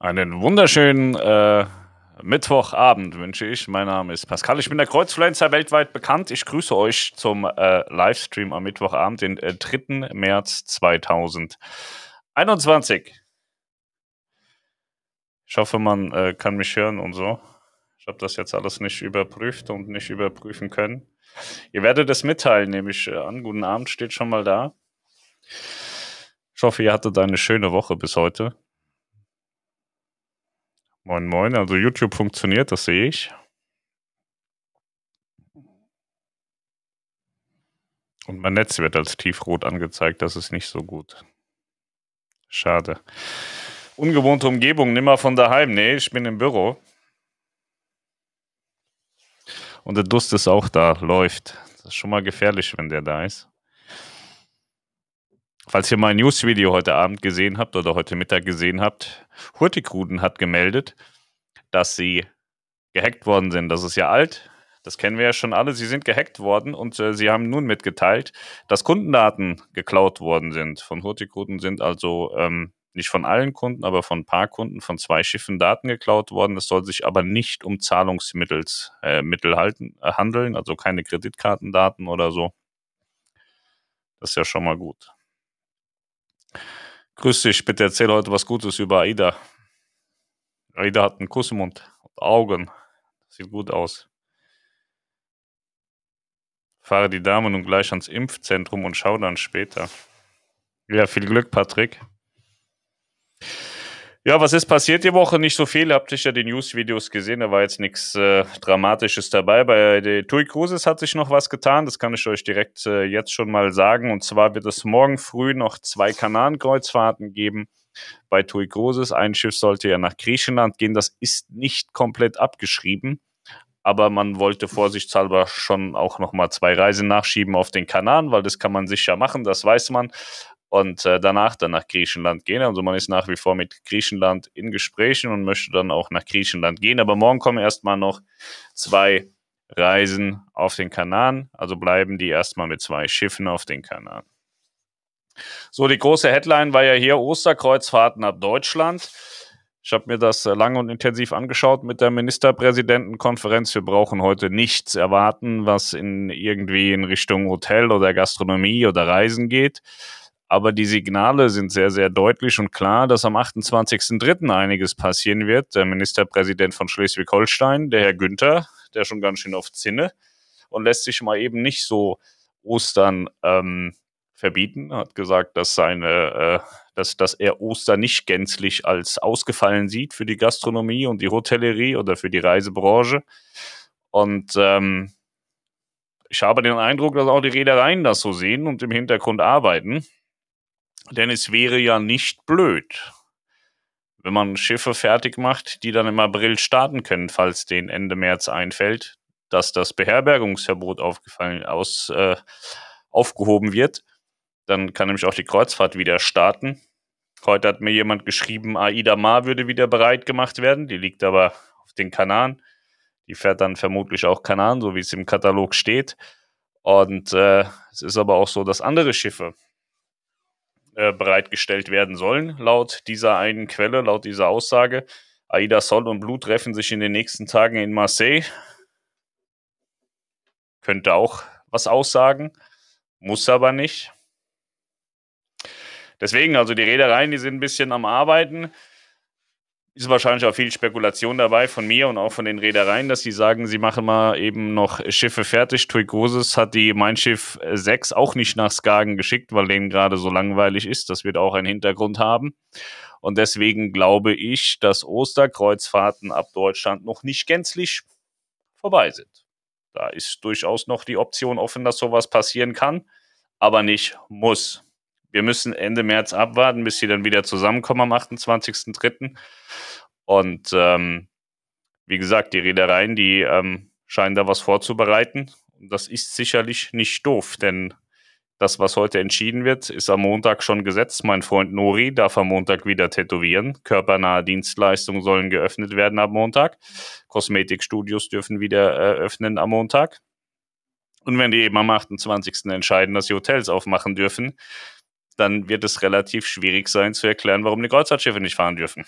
Einen wunderschönen äh, Mittwochabend wünsche ich. Mein Name ist Pascal. Ich bin der Kreuzfluencer weltweit bekannt. Ich grüße euch zum äh, Livestream am Mittwochabend, den äh, 3. März 2021. Ich hoffe, man äh, kann mich hören und so. Ich habe das jetzt alles nicht überprüft und nicht überprüfen können. Ihr werdet es mitteilen, nehme ich äh, an. Guten Abend steht schon mal da. Ich hoffe, ihr hattet eine schöne Woche bis heute. Moin, moin. Also YouTube funktioniert, das sehe ich. Und mein Netz wird als tiefrot angezeigt, das ist nicht so gut. Schade. Ungewohnte Umgebung, nimmer von daheim. Nee, ich bin im Büro. Und der Durst ist auch da, läuft. Das ist schon mal gefährlich, wenn der da ist. Falls ihr mein News-Video heute Abend gesehen habt oder heute Mittag gesehen habt, Hurtigruten hat gemeldet, dass sie gehackt worden sind. Das ist ja alt. Das kennen wir ja schon alle. Sie sind gehackt worden und äh, sie haben nun mitgeteilt, dass Kundendaten geklaut worden sind. Von Hurtigruten sind also ähm, nicht von allen Kunden, aber von ein paar Kunden von zwei Schiffen Daten geklaut worden. Es soll sich aber nicht um Zahlungsmittel äh, halten, äh, handeln, also keine Kreditkartendaten oder so. Das ist ja schon mal gut. Grüß dich, bitte erzähl heute was Gutes über AIDA. AIDA hat einen Kuss im Mund und Augen. sieht gut aus. Fahre die Dame nun gleich ans Impfzentrum und schau dann später. Ja, viel Glück, Patrick. Ja, was ist passiert die Woche? Nicht so viel. Habt ihr ja die News-Videos gesehen. Da war jetzt nichts äh, Dramatisches dabei. Bei der TUI Cruises hat sich noch was getan. Das kann ich euch direkt äh, jetzt schon mal sagen. Und zwar wird es morgen früh noch zwei Kanarenkreuzfahrten geben bei TUI Cruises. Ein Schiff sollte ja nach Griechenland gehen. Das ist nicht komplett abgeschrieben. Aber man wollte vorsichtshalber schon auch nochmal zwei Reisen nachschieben auf den Kanaren, weil das kann man sicher machen, das weiß man und äh, danach dann nach Griechenland gehen. Also man ist nach wie vor mit Griechenland in Gesprächen und möchte dann auch nach Griechenland gehen. Aber morgen kommen erstmal noch zwei Reisen auf den Kanaren. Also bleiben die erstmal mit zwei Schiffen auf den Kanaren. So, die große Headline war ja hier Osterkreuzfahrten ab Deutschland. Ich habe mir das äh, lange und intensiv angeschaut mit der Ministerpräsidentenkonferenz. Wir brauchen heute nichts erwarten, was in irgendwie in Richtung Hotel oder Gastronomie oder Reisen geht. Aber die Signale sind sehr, sehr deutlich und klar, dass am 28.03. einiges passieren wird. Der Ministerpräsident von Schleswig-Holstein, der Herr Günther, der schon ganz schön auf Zinne und lässt sich mal eben nicht so Ostern ähm, verbieten, hat gesagt, dass seine, äh, dass, dass er Ostern nicht gänzlich als ausgefallen sieht für die Gastronomie und die Hotellerie oder für die Reisebranche. Und ähm, ich habe den Eindruck, dass auch die Reedereien das so sehen und im Hintergrund arbeiten. Denn es wäre ja nicht blöd, wenn man Schiffe fertig macht, die dann im April starten können, falls denen Ende März einfällt, dass das Beherbergungsverbot aufgefallen, aus, äh, aufgehoben wird. Dann kann nämlich auch die Kreuzfahrt wieder starten. Heute hat mir jemand geschrieben, Aida Mar würde wieder bereit gemacht werden. Die liegt aber auf den Kanaren. Die fährt dann vermutlich auch Kanaren, so wie es im Katalog steht. Und äh, es ist aber auch so, dass andere Schiffe äh, bereitgestellt werden sollen, laut dieser einen Quelle, laut dieser Aussage. Aida Sol und Blue treffen sich in den nächsten Tagen in Marseille. Könnte auch was aussagen, muss aber nicht. Deswegen, also die Reedereien, die sind ein bisschen am Arbeiten ist wahrscheinlich auch viel Spekulation dabei von mir und auch von den Reedereien, dass sie sagen, sie machen mal eben noch Schiffe fertig. Tui Großes hat die Mein Schiff 6 auch nicht nach Skagen geschickt, weil denen gerade so langweilig ist. Das wird auch einen Hintergrund haben. Und deswegen glaube ich, dass Osterkreuzfahrten ab Deutschland noch nicht gänzlich vorbei sind. Da ist durchaus noch die Option offen, dass sowas passieren kann, aber nicht muss wir müssen Ende März abwarten, bis sie dann wieder zusammenkommen am 28.03. Und ähm, wie gesagt, die Reedereien, die ähm, scheinen da was vorzubereiten. Und das ist sicherlich nicht doof, denn das, was heute entschieden wird, ist am Montag schon gesetzt. Mein Freund Nori darf am Montag wieder tätowieren. Körpernahe Dienstleistungen sollen geöffnet werden am Montag. Kosmetikstudios dürfen wieder eröffnen am Montag. Und wenn die eben am 28. entscheiden, dass sie Hotels aufmachen dürfen, dann wird es relativ schwierig sein zu erklären, warum die Kreuzfahrtschiffe nicht fahren dürfen.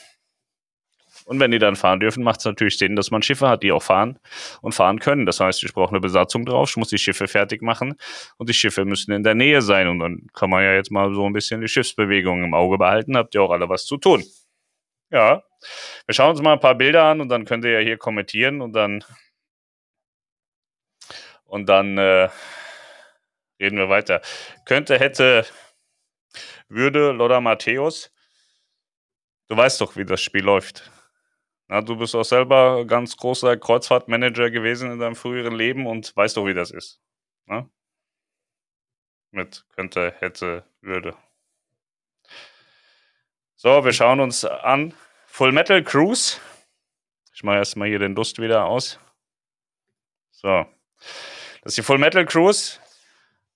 Und wenn die dann fahren dürfen, macht es natürlich Sinn, dass man Schiffe hat, die auch fahren und fahren können. Das heißt, ich brauche eine Besatzung drauf, ich muss die Schiffe fertig machen und die Schiffe müssen in der Nähe sein. Und dann kann man ja jetzt mal so ein bisschen die Schiffsbewegung im Auge behalten. Habt ihr auch alle was zu tun. Ja, wir schauen uns mal ein paar Bilder an und dann könnt ihr ja hier kommentieren und dann und dann äh, reden wir weiter. Könnte, hätte, würde Lothar Matthäus, du weißt doch, wie das Spiel läuft. Na, du bist auch selber ganz großer Kreuzfahrtmanager gewesen in deinem früheren Leben und weißt doch, wie das ist. Na? Mit könnte, hätte, würde. So, wir schauen uns an. Full Metal Cruise. Ich mache erstmal hier den Dust wieder aus. So. Das ist die Full Metal Cruise.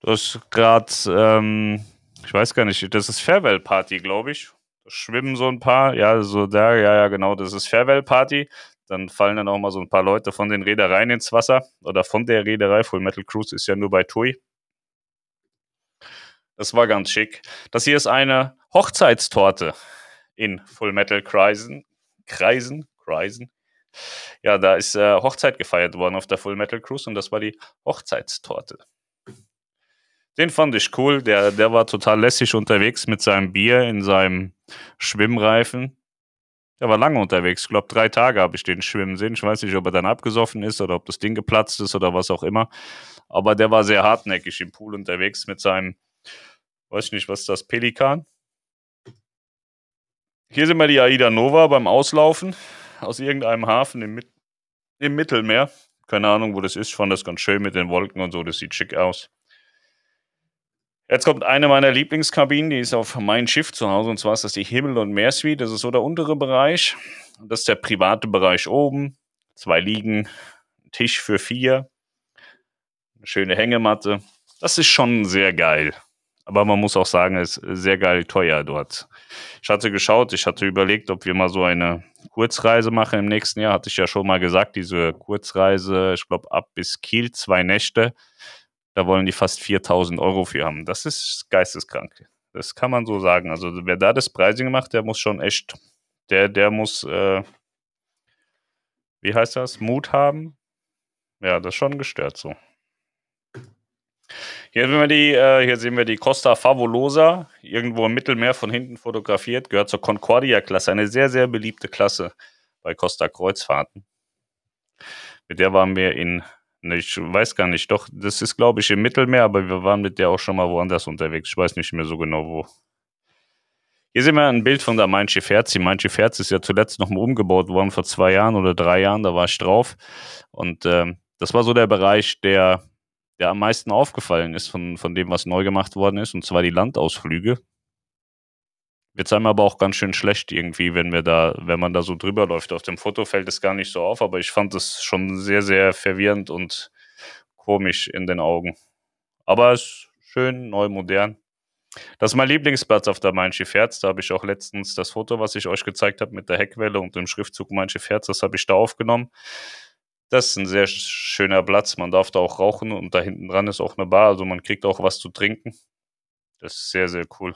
Das ist gerade, ähm, ich weiß gar nicht, das ist Farewell Party, glaube ich. Da schwimmen so ein paar, ja, so da, ja, ja, genau, das ist Farewell Party. Dann fallen dann auch mal so ein paar Leute von den Reedereien ins Wasser oder von der Reederei. Full Metal Cruise ist ja nur bei TUI. Das war ganz schick. Das hier ist eine Hochzeitstorte in Full Metal Kreisen. Kreisen? Kreisen? Ja, da ist äh, Hochzeit gefeiert worden auf der Full Metal Cruise und das war die Hochzeitstorte. Den fand ich cool. Der, der war total lässig unterwegs mit seinem Bier in seinem Schwimmreifen. Der war lange unterwegs. Ich glaube, drei Tage habe ich den schwimmen sehen. Ich weiß nicht, ob er dann abgesoffen ist oder ob das Ding geplatzt ist oder was auch immer. Aber der war sehr hartnäckig im Pool unterwegs mit seinem, weiß ich nicht, was ist das, Pelikan? Hier sind wir die Aida Nova beim Auslaufen aus irgendeinem Hafen im, im Mittelmeer. Keine Ahnung, wo das ist. Ich fand das ganz schön mit den Wolken und so. Das sieht schick aus. Jetzt kommt eine meiner Lieblingskabinen, die ist auf mein Schiff zu Hause, und zwar ist das die Himmel- und Meersuite. Das ist so der untere Bereich. Das ist der private Bereich oben. Zwei Liegen, Tisch für vier, eine schöne Hängematte. Das ist schon sehr geil. Aber man muss auch sagen, es ist sehr geil teuer dort. Ich hatte geschaut, ich hatte überlegt, ob wir mal so eine Kurzreise machen im nächsten Jahr. Hatte ich ja schon mal gesagt, diese Kurzreise, ich glaube, ab bis Kiel, zwei Nächte. Da wollen die fast 4000 Euro für haben. Das ist geisteskrank. Das kann man so sagen. Also wer da das Pricing macht, der muss schon echt, der, der muss, äh, wie heißt das, Mut haben. Ja, das ist schon gestört so. Hier, sehen wir die, äh, hier sehen wir die Costa Favolosa, irgendwo im Mittelmeer von hinten fotografiert, gehört zur Concordia-Klasse, eine sehr, sehr beliebte Klasse bei Costa Kreuzfahrten. Mit der waren wir in ich weiß gar nicht, doch, das ist, glaube ich, im Mittelmeer, aber wir waren mit der auch schon mal woanders unterwegs. Ich weiß nicht mehr so genau wo. Hier sehen wir ein Bild von der Mein Schiff. Die Mein Schiff ist ja zuletzt nochmal umgebaut worden vor zwei Jahren oder drei Jahren, da war ich drauf. Und ähm, das war so der Bereich, der, der am meisten aufgefallen ist von, von dem, was neu gemacht worden ist, und zwar die Landausflüge. Wird einem aber auch ganz schön schlecht irgendwie, wenn wir da, wenn man da so drüber läuft. Auf dem Foto fällt es gar nicht so auf, aber ich fand es schon sehr, sehr verwirrend und komisch in den Augen. Aber es ist schön, neu, modern. Das ist mein Lieblingsplatz auf der Mein Schiff Herz. Da habe ich auch letztens das Foto, was ich euch gezeigt habe, mit der Heckwelle und dem Schriftzug Mein Schiff Herz, das habe ich da aufgenommen. Das ist ein sehr schöner Platz. Man darf da auch rauchen und da hinten dran ist auch eine Bar, also man kriegt auch was zu trinken. Das ist sehr, sehr cool.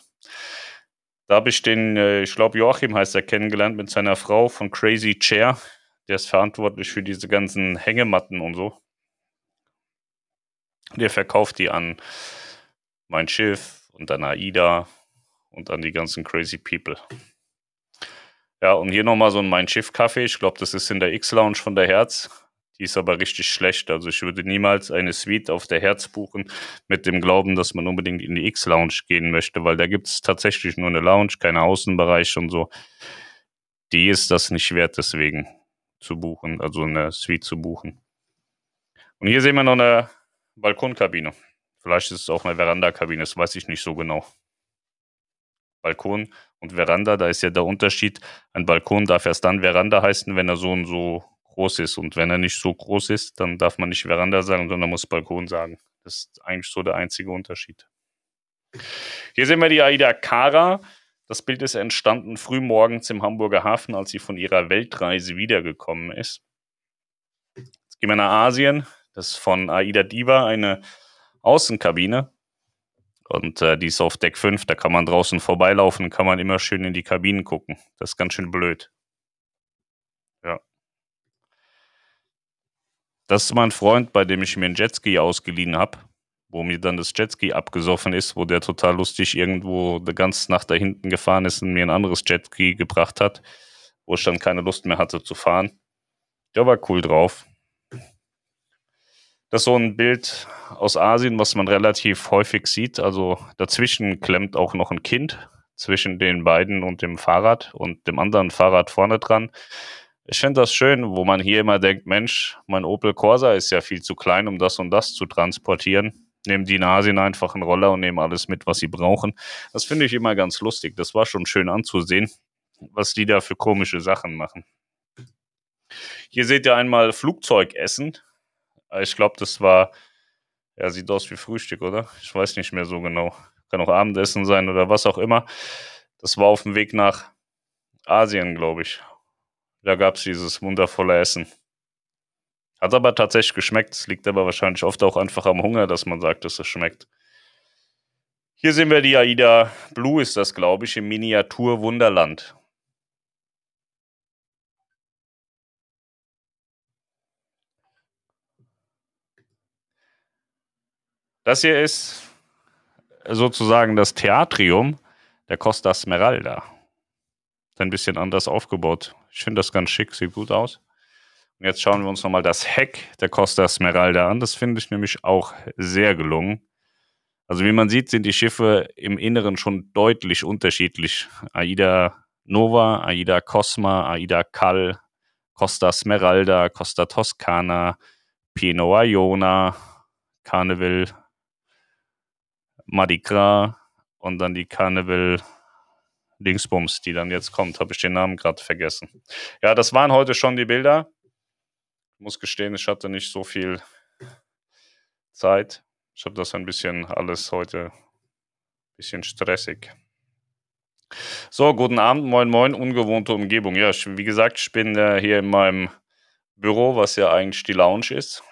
Da habe ich den, äh, ich glaube Joachim heißt er, kennengelernt mit seiner Frau von Crazy Chair. Der ist verantwortlich für diese ganzen Hängematten und so. Der verkauft die an mein Schiff und an AIDA und an die ganzen Crazy People. Ja, und hier nochmal so ein Mein Schiff Kaffee. Ich glaube, das ist in der X-Lounge von der Herz. Die ist aber richtig schlecht. Also ich würde niemals eine Suite auf der Herz buchen mit dem Glauben, dass man unbedingt in die X-Lounge gehen möchte, weil da gibt es tatsächlich nur eine Lounge, keine Außenbereich und so. Die ist das nicht wert, deswegen zu buchen, also eine Suite zu buchen. Und hier sehen wir noch eine Balkonkabine. Vielleicht ist es auch eine Verandakabine, das weiß ich nicht so genau. Balkon und Veranda, da ist ja der Unterschied. Ein Balkon darf erst dann Veranda heißen, wenn er so und so groß ist. Und wenn er nicht so groß ist, dann darf man nicht Veranda sagen, sondern muss Balkon sagen. Das ist eigentlich so der einzige Unterschied. Hier sehen wir die Aida Kara. Das Bild ist entstanden frühmorgens im Hamburger Hafen, als sie von ihrer Weltreise wiedergekommen ist. Jetzt gehen wir nach Asien. Das ist von Aida Diva eine Außenkabine. Und äh, die ist auf Deck 5. Da kann man draußen vorbeilaufen, kann man immer schön in die Kabinen gucken. Das ist ganz schön blöd. Das ist mein Freund, bei dem ich mir 'n Jetski ausgeliehen habe, wo mir dann das Jetski abgesoffen ist, wo der total lustig irgendwo die ganze Nacht da hinten gefahren ist und mir 'n anderes Jetski gebracht hat, wo ich dann keine Lust mehr hatte zu fahren. Der war cool drauf. Das ist so 'n Bild aus Asien, was man relativ häufig sieht. Also, dazwischen klemmt auch noch 'n Kind, zwischen den beiden und dem Fahrrad und dem anderen Fahrrad vorne dran. Ich finde das schön, wo man hier immer denkt: „Mensch, mein Opel Corsa ist ja viel zu klein, um das und das zu transportieren.“ Nehmen die in Asien einfach 'n Roller und nehmen alles mit, was sie brauchen. Das finde ich immer ganz lustig. Das war schon schön anzusehen, was die da für komische Sachen machen. Hier seht ihr einmal Flugzeugessen. Ich glaube, das war ja, sieht aus wie Frühstück, oder? Ich weiß nicht mehr so genau. Kann auch Abendessen sein oder was auch immer. Das war aufm Weg nach Asien, glaube ich. Da gab's dieses wundervolle Essen. Hat aber tatsächlich geschmeckt. Es liegt aber wahrscheinlich oft auch einfach am Hunger, dass man sagt, dass es schmeckt. Hier sehen wir die AIDA Blue ist das, glaube ich, im Miniatur-Wunderland. Das hier ist sozusagen das Theatrium der Costa Smeralda. Ist ein bisschen anders aufgebaut. Ich finde das ganz schick, sieht gut aus. Und jetzt schauen wir uns noch mal das Heck der Costa Smeralda an. Das finde ich nämlich auch sehr gelungen. Also, wie man sieht, sind die Schiffe im Inneren schon deutlich unterschiedlich. AIDA Nova, AIDA Cosma, AIDA Cal, Costa Smeralda, Costa Toscana, Pienola Iona, Carnival Mardi Gras und dann die Carnival Dingsbums, die dann jetzt kommt. Habe ich den Namen grad vergessen. Ja, das waren heute schon die Bilder. Muss gestehen, ich hatte nicht so viel Zeit. Ich habe das ein bisschen alles heute bisschen stressig. So, guten Abend, moin moin, ungewohnte Umgebung. Ja, ich wie gesagt, ich bin, äh, hier in meinem Büro, was ja eigentlich die Lounge ist,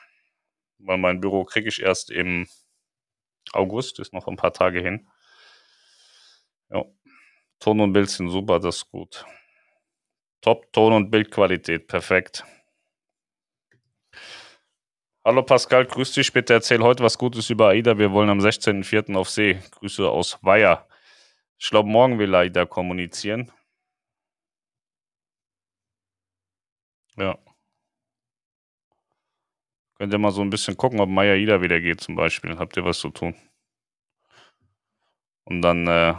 weil mein Büro kriege ich erst im August, ist noch 'n paar Tage hin. Ja. Ton und Bild sind super, das ist gut. Top Ton und Bildqualität, perfekt. Hallo Pascal, grüß dich. Bitte erzähl heute was Gutes über AIDA. Wir wollen am 16.04. auf See. Grüße aus Weiher. Ich glaube, morgen will AIDA kommunizieren. Ja. Könnt ihr mal so 'n bisschen gucken, ob My AIDA wieder geht zum Beispiel. Habt ihr was zu tun? Und dann, äh,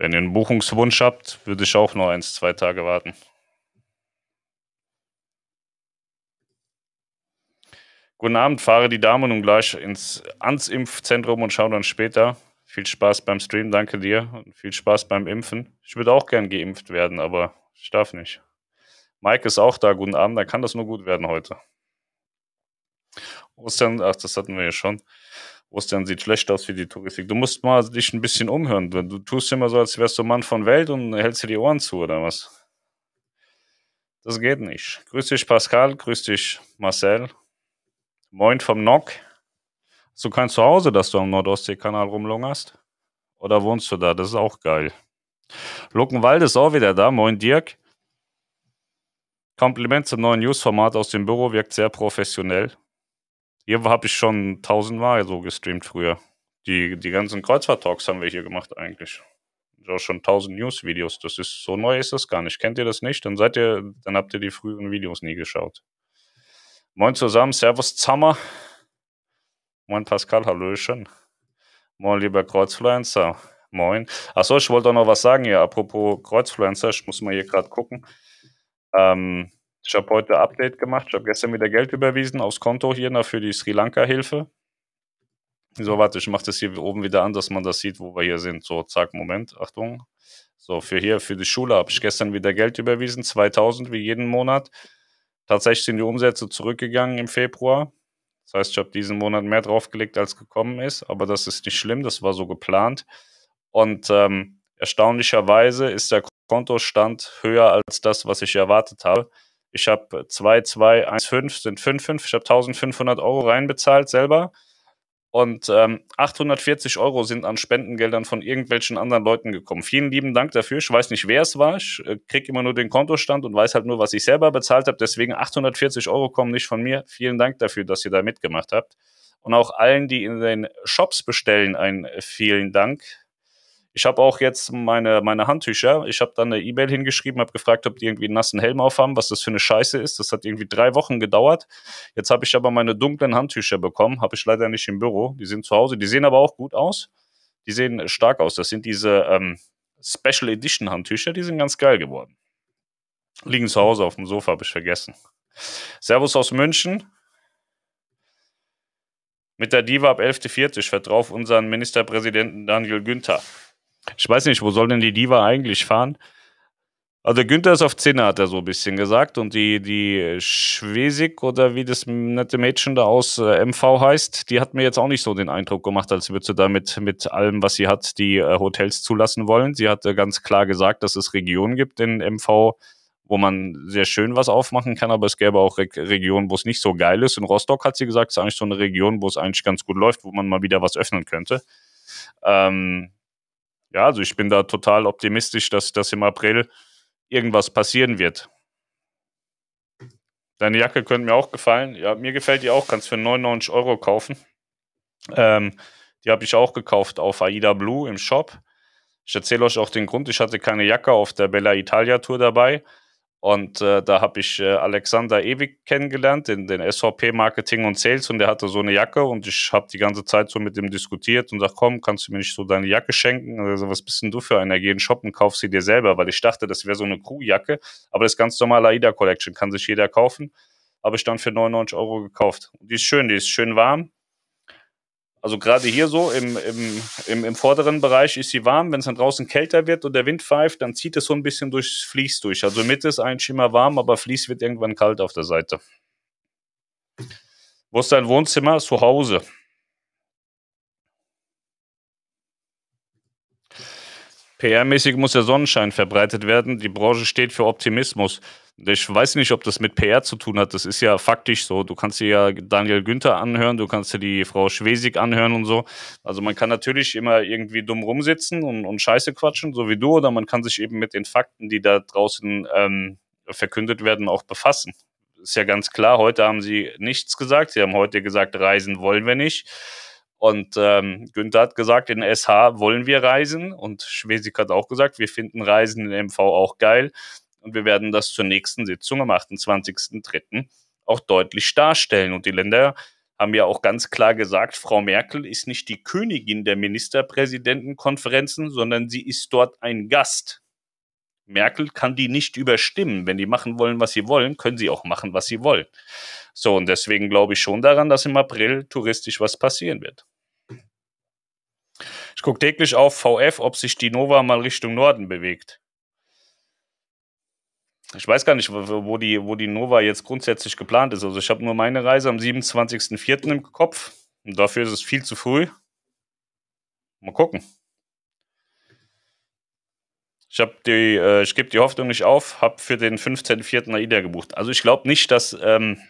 wenn ihr 'n Buchungswunsch habt, würde ich auch noch 1, 2 Tage warten. Guten Abend, fahre die Dame nun gleich ins ans Impfzentrum und schaue dann später. Viel Spaß beim Stream, danke dir und viel Spaß beim Impfen. Ich würde auch gern geimpft werden, aber ich darf nicht. Mike ist auch da, guten Abend, dann kann das nur gut werden heute. Ostern ach, das hatten wir ja schon. Ostern sieht schlecht aus für die Touristik. Du musst mal dich 'n bisschen umhören. Du du tust immer so, als wärst du Mann von Welt und hältst dir die Ohren zu oder was? Das geht nicht. Grüß dich Pascal, grüß dich Marcel. Moin vom NOK. Hast du kein Zuhause, dass du am Nord-Ostsee-Kanal rumlungerst? Oder wohnst du da? Das ist auch geil. Luckenwalde ist auch wieder da. Moin Dirk. Kompliment zum neuen News-Format aus dem Büro, wirkt sehr professionell. Hier habe ich schon tausendmal so gestreamt früher. Die die ganzen Kreuzfahrt-Talks haben wir hier gemacht eigentlich. Auch schon 1000 News-Videos. Das ist so neu ist das gar nicht. Kennt ihr das nicht? Dann seid ihr dann habt ihr die früheren Videos nie geschaut. Moin zusammen, servus zusammen. Moin Pascal, hallöchen. Moin, lieber Kreuzfluencer. Moin. Ach so, ich wollte auch noch was sagen hier, apropos Kreuzfluencer. Ich muss mal hier grad gucken. Ähm, ich habe heute Update gemacht. Ich habe gestern wieder Geld überwiesen aufs Konto hier, ne, für die Sri-Lanka-Hilfe. So, warte, ich mache das hier oben wieder an, dass man das sieht, wo wir hier sind. So, zack, Moment, Achtung. So, für hier für die Schule habe ich gestern wieder Geld überwiesen, 2.000 wie jeden Monat. Tatsächlich sind die Umsätze zurückgegangen im Februar. Das heißt, ich habe diesen Monat mehr draufgelegt, als gekommen ist, aber das ist nicht schlimm, das war so geplant. Und, ähm, erstaunlicherweise ist der Kontostand höher als das, was ich erwartet habe. Ich habe 2,215 sind 5,5 ich habe 1.500 € reinbezahlt selber Und ähm, 840 Euro sind an Spendengeldern von irgendwelchen anderen Leuten gekommen. Vielen lieben Dank dafür. Ich weiß nicht, wer es war. Ich äh, kriege immer nur den Kontostand und weiß halt nur, was ich selber bezahlt habe. Deswegen 840 Euro kommen nicht von mir. Vielen Dank dafür, dass ihr da mitgemacht habt. Und auch allen, die in den Shops bestellen, ein vielen Dank. Ich habe auch jetzt meine, meine Handtücher. Ich habe dann eine E-Mail hingeschrieben, habe gefragt, ob die irgendwie einen nassen Helm aufhaben, was das für eine Scheiße ist. Das hat irgendwie drei Wochen gedauert. Jetzt habe ich aber meine dunklen Handtücher bekommen. Habe ich leider nicht im Büro. Die sind zu Hause. Die sehen aber auch gut aus. Die sehen stark aus. Das sind diese ähm, Special Edition Handtücher. Die sind ganz geil geworden. Liegen zu Hause auf dem Sofa, habe ich vergessen. Servus aus München. Mit der Diva ab 11.40. Ich vertraue auf unseren Ministerpräsidenten Daniel Günther. Ich weiß nicht, wo soll denn die Diva eigentlich fahren? Also Günther ist auf Zinne, hat er so ein bisschen gesagt. Und die, die Schwesig oder wie das nette Mädchen da aus äh, MV heißt, die hat mir jetzt auch nicht so den Eindruck gemacht, als würde sie da mit, allem, was sie hat, die äh, Hotels zulassen wollen. Sie hat äh, ganz klar gesagt, dass es Regionen gibt in MV, wo man sehr schön was aufmachen kann, aber es gäbe auch Re Regionen, wo es nicht so geil ist. In Rostock hat sie gesagt, es ist eigentlich so eine Region, wo es eigentlich ganz gut läuft, wo man mal wieder was öffnen könnte. Ähm, ja, also ich bin da total optimistisch, dass, dass im April irgendwas passieren wird. Deine Jacke könnte mir auch gefallen. Ja, mir gefällt die auch. Kannst für 99 Euro kaufen. Ähm, die habe ich auch gekauft auf Aida Blue im Shop. Ich erzähle euch auch den Grund. Ich hatte keine Jacke auf der Bella Italia Tour dabei. Und äh, da habe ich äh, Alexander Ewig kennengelernt, in den SVP Marketing und Sales. Und der hatte so eine Jacke und ich habe die ganze Zeit so mit ihm diskutiert und sag, komm, kannst du mir nicht so deine Jacke schenken? Also, was bist denn du für einer? Geh in den Shop und kauf sie dir selber, weil ich dachte, das wäre so eine Crewjacke. Aber das ganz normale AIDA Collection kann sich jeder kaufen. Habe ich dann für 99 Euro gekauft. Und die ist schön, die ist schön warm. Also gerade hier so im, im, im, im vorderen Bereich ist sie warm. Wenn es dann draußen kälter wird und der Wind pfeift, dann zieht es so ein bisschen durchs Vlies durch. Also Mitte ist eigentlich immer warm, aber Vlies wird irgendwann kalt auf der Seite. Wo ist dein Wohnzimmer? Zu Hause. PR-mäßig muss der Sonnenschein verbreitet werden. Die Branche steht für Optimismus. Ich weiß nicht, ob das mit PR zu tun hat. Das ist ja faktisch so. Du kannst dir ja Daniel Günther anhören, du kannst dir die Frau Schwesig anhören und so. Also man kann natürlich immer irgendwie dumm rumsitzen und, und Scheiße quatschen, so wie du, oder man kann sich eben mit den Fakten, die da draußen ähm, verkündet werden, auch befassen. Ist ja ganz klar, heute haben sie nichts gesagt. Sie haben heute gesagt, reisen wollen wir nicht. Und ähm, Günther hat gesagt, in SH wollen wir reisen. Und Schwesig hat auch gesagt, wir finden Reisen in MV auch geil. Und wir werden das zur nächsten Sitzung am 28.03. auch deutlich darstellen. Und die Länder haben ja auch ganz klar gesagt, Frau Merkel ist nicht die Königin der Ministerpräsidentenkonferenzen, sondern sie ist dort ein Gast. Merkel kann die nicht überstimmen. Wenn die machen wollen, was sie wollen, können sie auch machen, was sie wollen. So, und deswegen glaube ich schon daran, dass im April touristisch was passieren wird. Ich gucke täglich auf VF, ob sich die Nova mal Richtung Norden bewegt. Ich weiß gar nicht, wo die, wo die Nova jetzt grundsätzlich geplant ist. Also ich habe nur meine Reise am 27.04. im Kopf. Und dafür ist es viel zu früh. Mal gucken. Ich äh, ich gebe die Hoffnung nicht auf, habe für den 15.04. AIDA gebucht. Also ich glaube nicht, dass, ähm,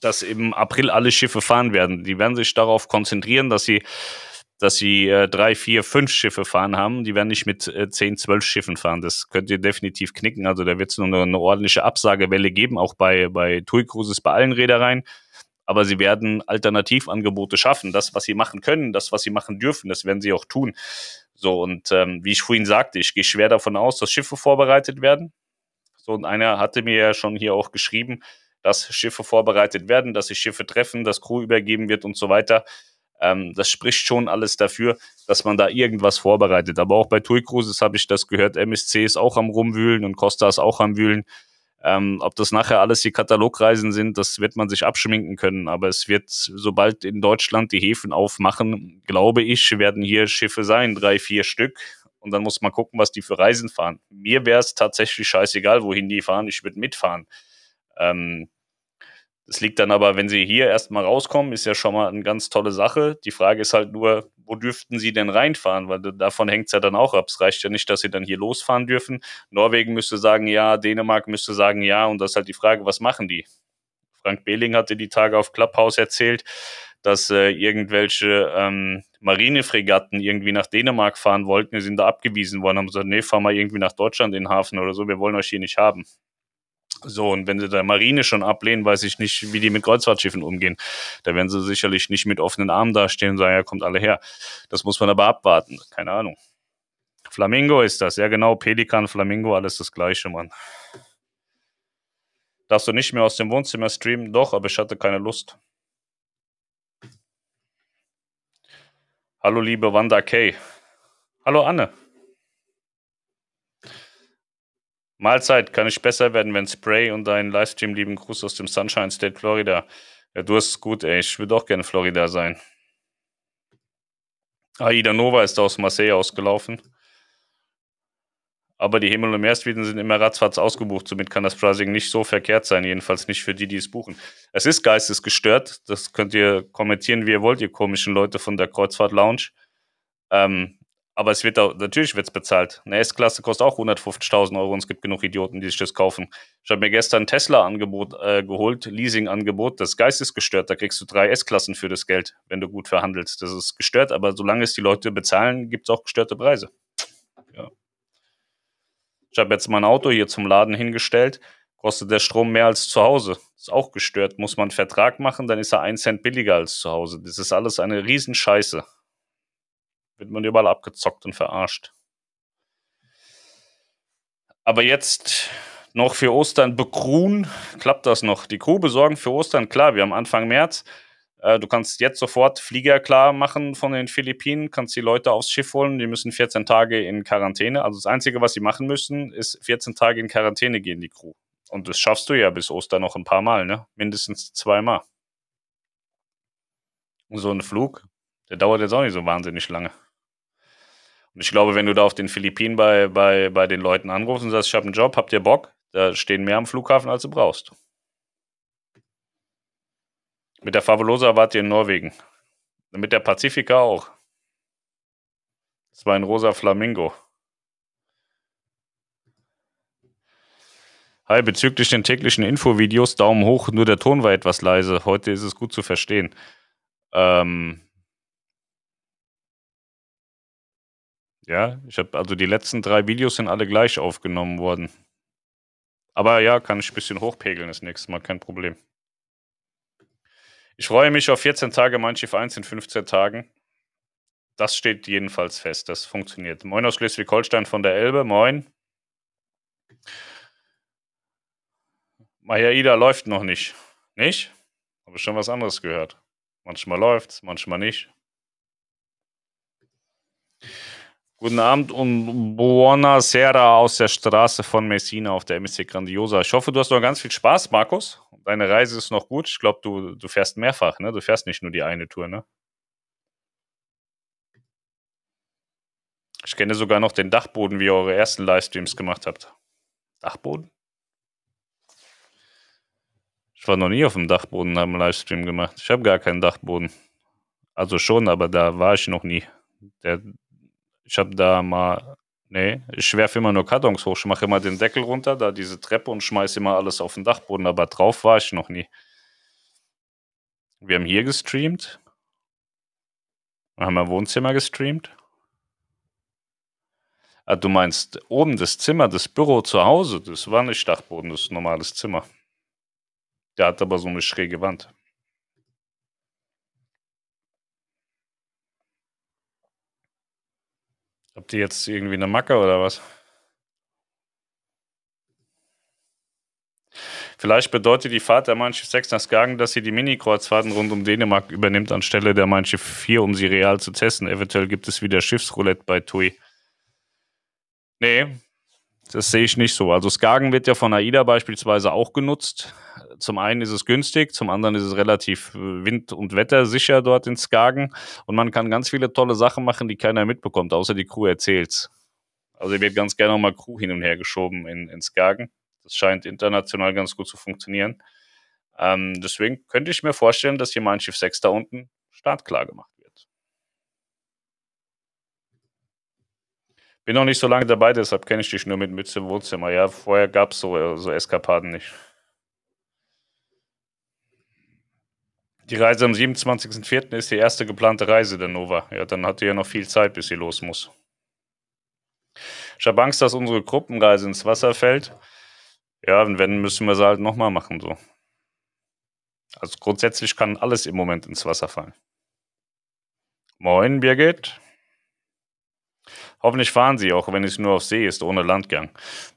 dass im April alle Schiffe fahren werden. Die werden sich darauf konzentrieren, dass sie dass sie äh, drei, vier, fünf Schiffe fahren haben. Die werden nicht mit äh, zehn, zwölf Schiffen fahren. Das könnt ihr definitiv knicken. Also da wird es nur eine, ordentliche Absagewelle geben, auch bei, bei TUI Cruises, bei allen Reedereien. Aber sie werden Alternativangebote schaffen. Das, was sie machen können, das, was sie machen dürfen, das werden sie auch tun. So, und ähm, wie ich vorhin sagte, ich gehe schwer davon aus, dass Schiffe vorbereitet werden. So, und einer hatte mir ja schon hier auch geschrieben, dass Schiffe vorbereitet werden, dass sich Schiffe treffen, dass Crew übergeben wird und so weiter. Ähm, das spricht schon alles dafür, dass man da irgendwas vorbereitet. Aber auch bei TUI Cruises habe ich das gehört. MSC ist auch am Rumwühlen und Costa ist auch am Wühlen. Ähm, ob das nachher alles die Katalogreisen sind, das wird man sich abschminken können. Aber es wird, sobald in Deutschland die Häfen aufmachen, glaube ich, werden hier Schiffe sein, drei, vier Stück. Und dann muss man gucken, was die für Reisen fahren. Mir wäre es tatsächlich scheißegal, wohin die fahren. Ich würde mitfahren. Ähm, das liegt dann aber, wenn sie hier erstmal rauskommen, ist ja schon mal eine ganz tolle Sache. Die Frage ist halt nur, wo dürften sie denn reinfahren? Weil davon hängt es ja dann auch ab. Es reicht ja nicht, dass sie dann hier losfahren dürfen. Norwegen müsste sagen ja, Dänemark müsste sagen ja. Und das ist halt die Frage, was machen die? Frank Behling hatte die Tage auf Clubhouse erzählt, dass äh, irgendwelche ähm, Marinefregatten irgendwie nach Dänemark fahren wollten. Wir sind da abgewiesen worden, haben gesagt, nee, fahr mal irgendwie nach Deutschland in den Hafen oder so, wir wollen euch hier nicht haben. So, und wenn sie der Marine schon ablehnen, weiß ich nicht, wie die mit Kreuzfahrtschiffen umgehen. Da werden sie sicherlich nicht mit offenen Armen dastehen und sagen, ja, kommt alle her. Das muss man aber abwarten. Keine Ahnung. Flamingo ist das, ja genau. Pelikan, Flamingo, alles das gleiche, Mann. Darfst du nicht mehr aus dem Wohnzimmer streamen? Doch, aber ich hatte keine Lust. Hallo, liebe Wanda Kay. Hallo, Anne. Mahlzeit, kann ich besser werden, wenn Spray und dein Livestream lieben Gruß aus dem Sunshine State, Florida. Ja, du hast es gut, ey. Ich würde auch gerne Florida sein. Aida Nova ist aus Marseille ausgelaufen. Aber die Himmel- und Meeresfrieden sind immer ratzfatz ausgebucht. Somit kann das Pricing nicht so verkehrt sein. Jedenfalls nicht für die, die es buchen. Es ist geistesgestört. Das könnt ihr kommentieren, wie ihr wollt, ihr komischen Leute von der Kreuzfahrt Lounge. Ähm, aber es wird auch, natürlich wird es bezahlt. Eine S-Klasse kostet auch 150.000 Euro und es gibt genug Idioten, die sich das kaufen. Ich habe mir gestern ein Tesla-Angebot äh, geholt, Leasing-Angebot. Das Geist ist gestört. Da kriegst du drei S-Klassen für das Geld, wenn du gut verhandelst. Das ist gestört, aber solange es die Leute bezahlen, gibt es auch gestörte Preise. Ja. Ich habe jetzt mein Auto hier zum Laden hingestellt. Kostet der Strom mehr als zu Hause. Ist auch gestört. Muss man einen Vertrag machen, dann ist er ein Cent billiger als zu Hause. Das ist alles eine Riesenscheiße wird man überall abgezockt und verarscht. Aber jetzt noch für Ostern bekruhen, klappt das noch. Die Crew besorgen für Ostern, klar, wir haben Anfang März. Äh, du kannst jetzt sofort Flieger klar machen von den Philippinen, kannst die Leute aufs Schiff holen, die müssen 14 Tage in Quarantäne. Also das Einzige, was sie machen müssen, ist 14 Tage in Quarantäne gehen, die Crew. Und das schaffst du ja bis Ostern noch ein paar Mal, ne? Mindestens zweimal. So ein Flug, der dauert jetzt auch nicht so wahnsinnig lange. Ich glaube, wenn du da auf den Philippinen bei, bei, bei den Leuten anrufst und sagst, ich habe einen Job, habt ihr Bock? Da stehen mehr am Flughafen, als du brauchst. Mit der Fabulosa wart ihr in Norwegen. Mit der Pazifika auch. Das war ein rosa Flamingo. Hi, bezüglich den täglichen Infovideos, Daumen hoch, nur der Ton war etwas leise. Heute ist es gut zu verstehen. Ähm, Ja, ich habe also die letzten drei Videos sind alle gleich aufgenommen worden. Aber ja, kann ich ein bisschen hochpegeln das nächste Mal, kein Problem. Ich freue mich auf 14 Tage, mein Schiff 1 in 15 Tagen. Das steht jedenfalls fest, das funktioniert. Moin aus Schleswig-Holstein von der Elbe, moin. Maya Ida läuft noch nicht. Nicht? Habe schon was anderes gehört. Manchmal läuft's, manchmal nicht. Guten Abend und buona sera aus der Straße von Messina auf der MSC Grandiosa. Ich hoffe, du hast noch ganz viel Spaß, Markus. Deine Reise ist noch gut. Ich glaube, du, du fährst mehrfach, ne? Du fährst nicht nur die eine Tour, ne? Ich kenne sogar noch den Dachboden, wie ihr eure ersten Livestreams gemacht habt. Dachboden? Ich war noch nie auf dem Dachboden, habe einen Livestream gemacht. Ich habe gar keinen Dachboden. Also schon, aber da war ich noch nie. Der ich habe da mal, nee, ich werfe immer nur Kartons hoch. Ich mache immer den Deckel runter, da diese Treppe und schmeiße immer alles auf den Dachboden, aber drauf war ich noch nie. Wir haben hier gestreamt. Wir haben im Wohnzimmer gestreamt. Ah, du meinst oben das Zimmer, das Büro zu Hause, das war nicht Dachboden, das ist ein normales Zimmer. Der hat aber so eine schräge Wand. Habt ihr jetzt irgendwie eine Macke oder was? Vielleicht bedeutet die Fahrt der Mein Schiff 6 nach Skagen, dass sie die Mini-Kreuzfahrten rund um Dänemark übernimmt, anstelle der Mein Schiff 4, um sie real zu testen. Eventuell gibt es wieder Schiffsroulette bei TUI. Nee, das sehe ich nicht so. Also Skagen wird ja von AIDA beispielsweise auch genutzt. Zum einen ist es günstig, zum anderen ist es relativ äh, wind- und wettersicher dort in Skagen. Und man kann ganz viele tolle Sachen machen, die keiner mitbekommt, außer die Crew erzählt's. Also hier wird ganz gerne auch mal Crew hin und her geschoben in, in Skagen. Das scheint international ganz gut zu funktionieren. Ähm, deswegen könnte ich mir vorstellen, dass hier mein Schiff 6 da unten startklar gemacht Bin noch nicht so lange dabei, deshalb kenne ich dich nur mit Mütze im Wohnzimmer. Ja, vorher gab es so, so Eskapaden nicht. Die Reise am 27.04. ist die erste geplante Reise der Nova. Ja, dann hat die ja noch viel Zeit, bis sie los muss. Ich habe Angst, dass unsere Gruppenreise ins Wasser fällt. Ja, und wenn, müssen wir sie halt nochmal machen, so. Also grundsätzlich kann alles im Moment ins Wasser fallen. Moin, Birgit. Hoffentlich fahren Sie auch, wenn es nur auf See ist, ohne Landgang.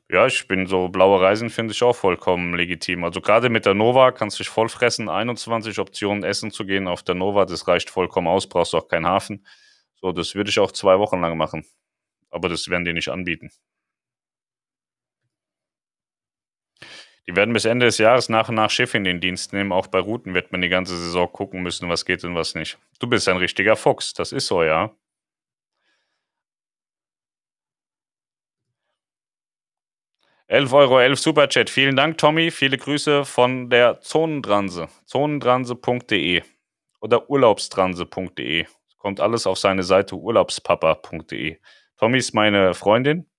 Ja, ich bin so, blaue Reisen finde ich auch vollkommen legitim. Also gerade mit der Nova kannst du dich voll fressen, 21 Optionen essen zu gehen auf der Nova, das reicht vollkommen aus, brauchst auch keinen Hafen. So, das würde ich auch zwei Wochen lang machen. Aber das werden die nicht anbieten. Die werden bis Ende des Jahres nach und nach Schiffe in den Dienst nehmen. Auch bei Routen wird man die ganze Saison gucken müssen, was geht und was nicht. Du bist ein richtiger Fuchs, das ist so, ja. 11,11 Euro 11 Superchat. Vielen Dank, Tommy. Viele Grüße von der Zonendranse. Zonendranse.de oder urlaubstranse.de. Kommt alles auf seine Seite urlaubspapa.de. Tommy ist meine Freundin.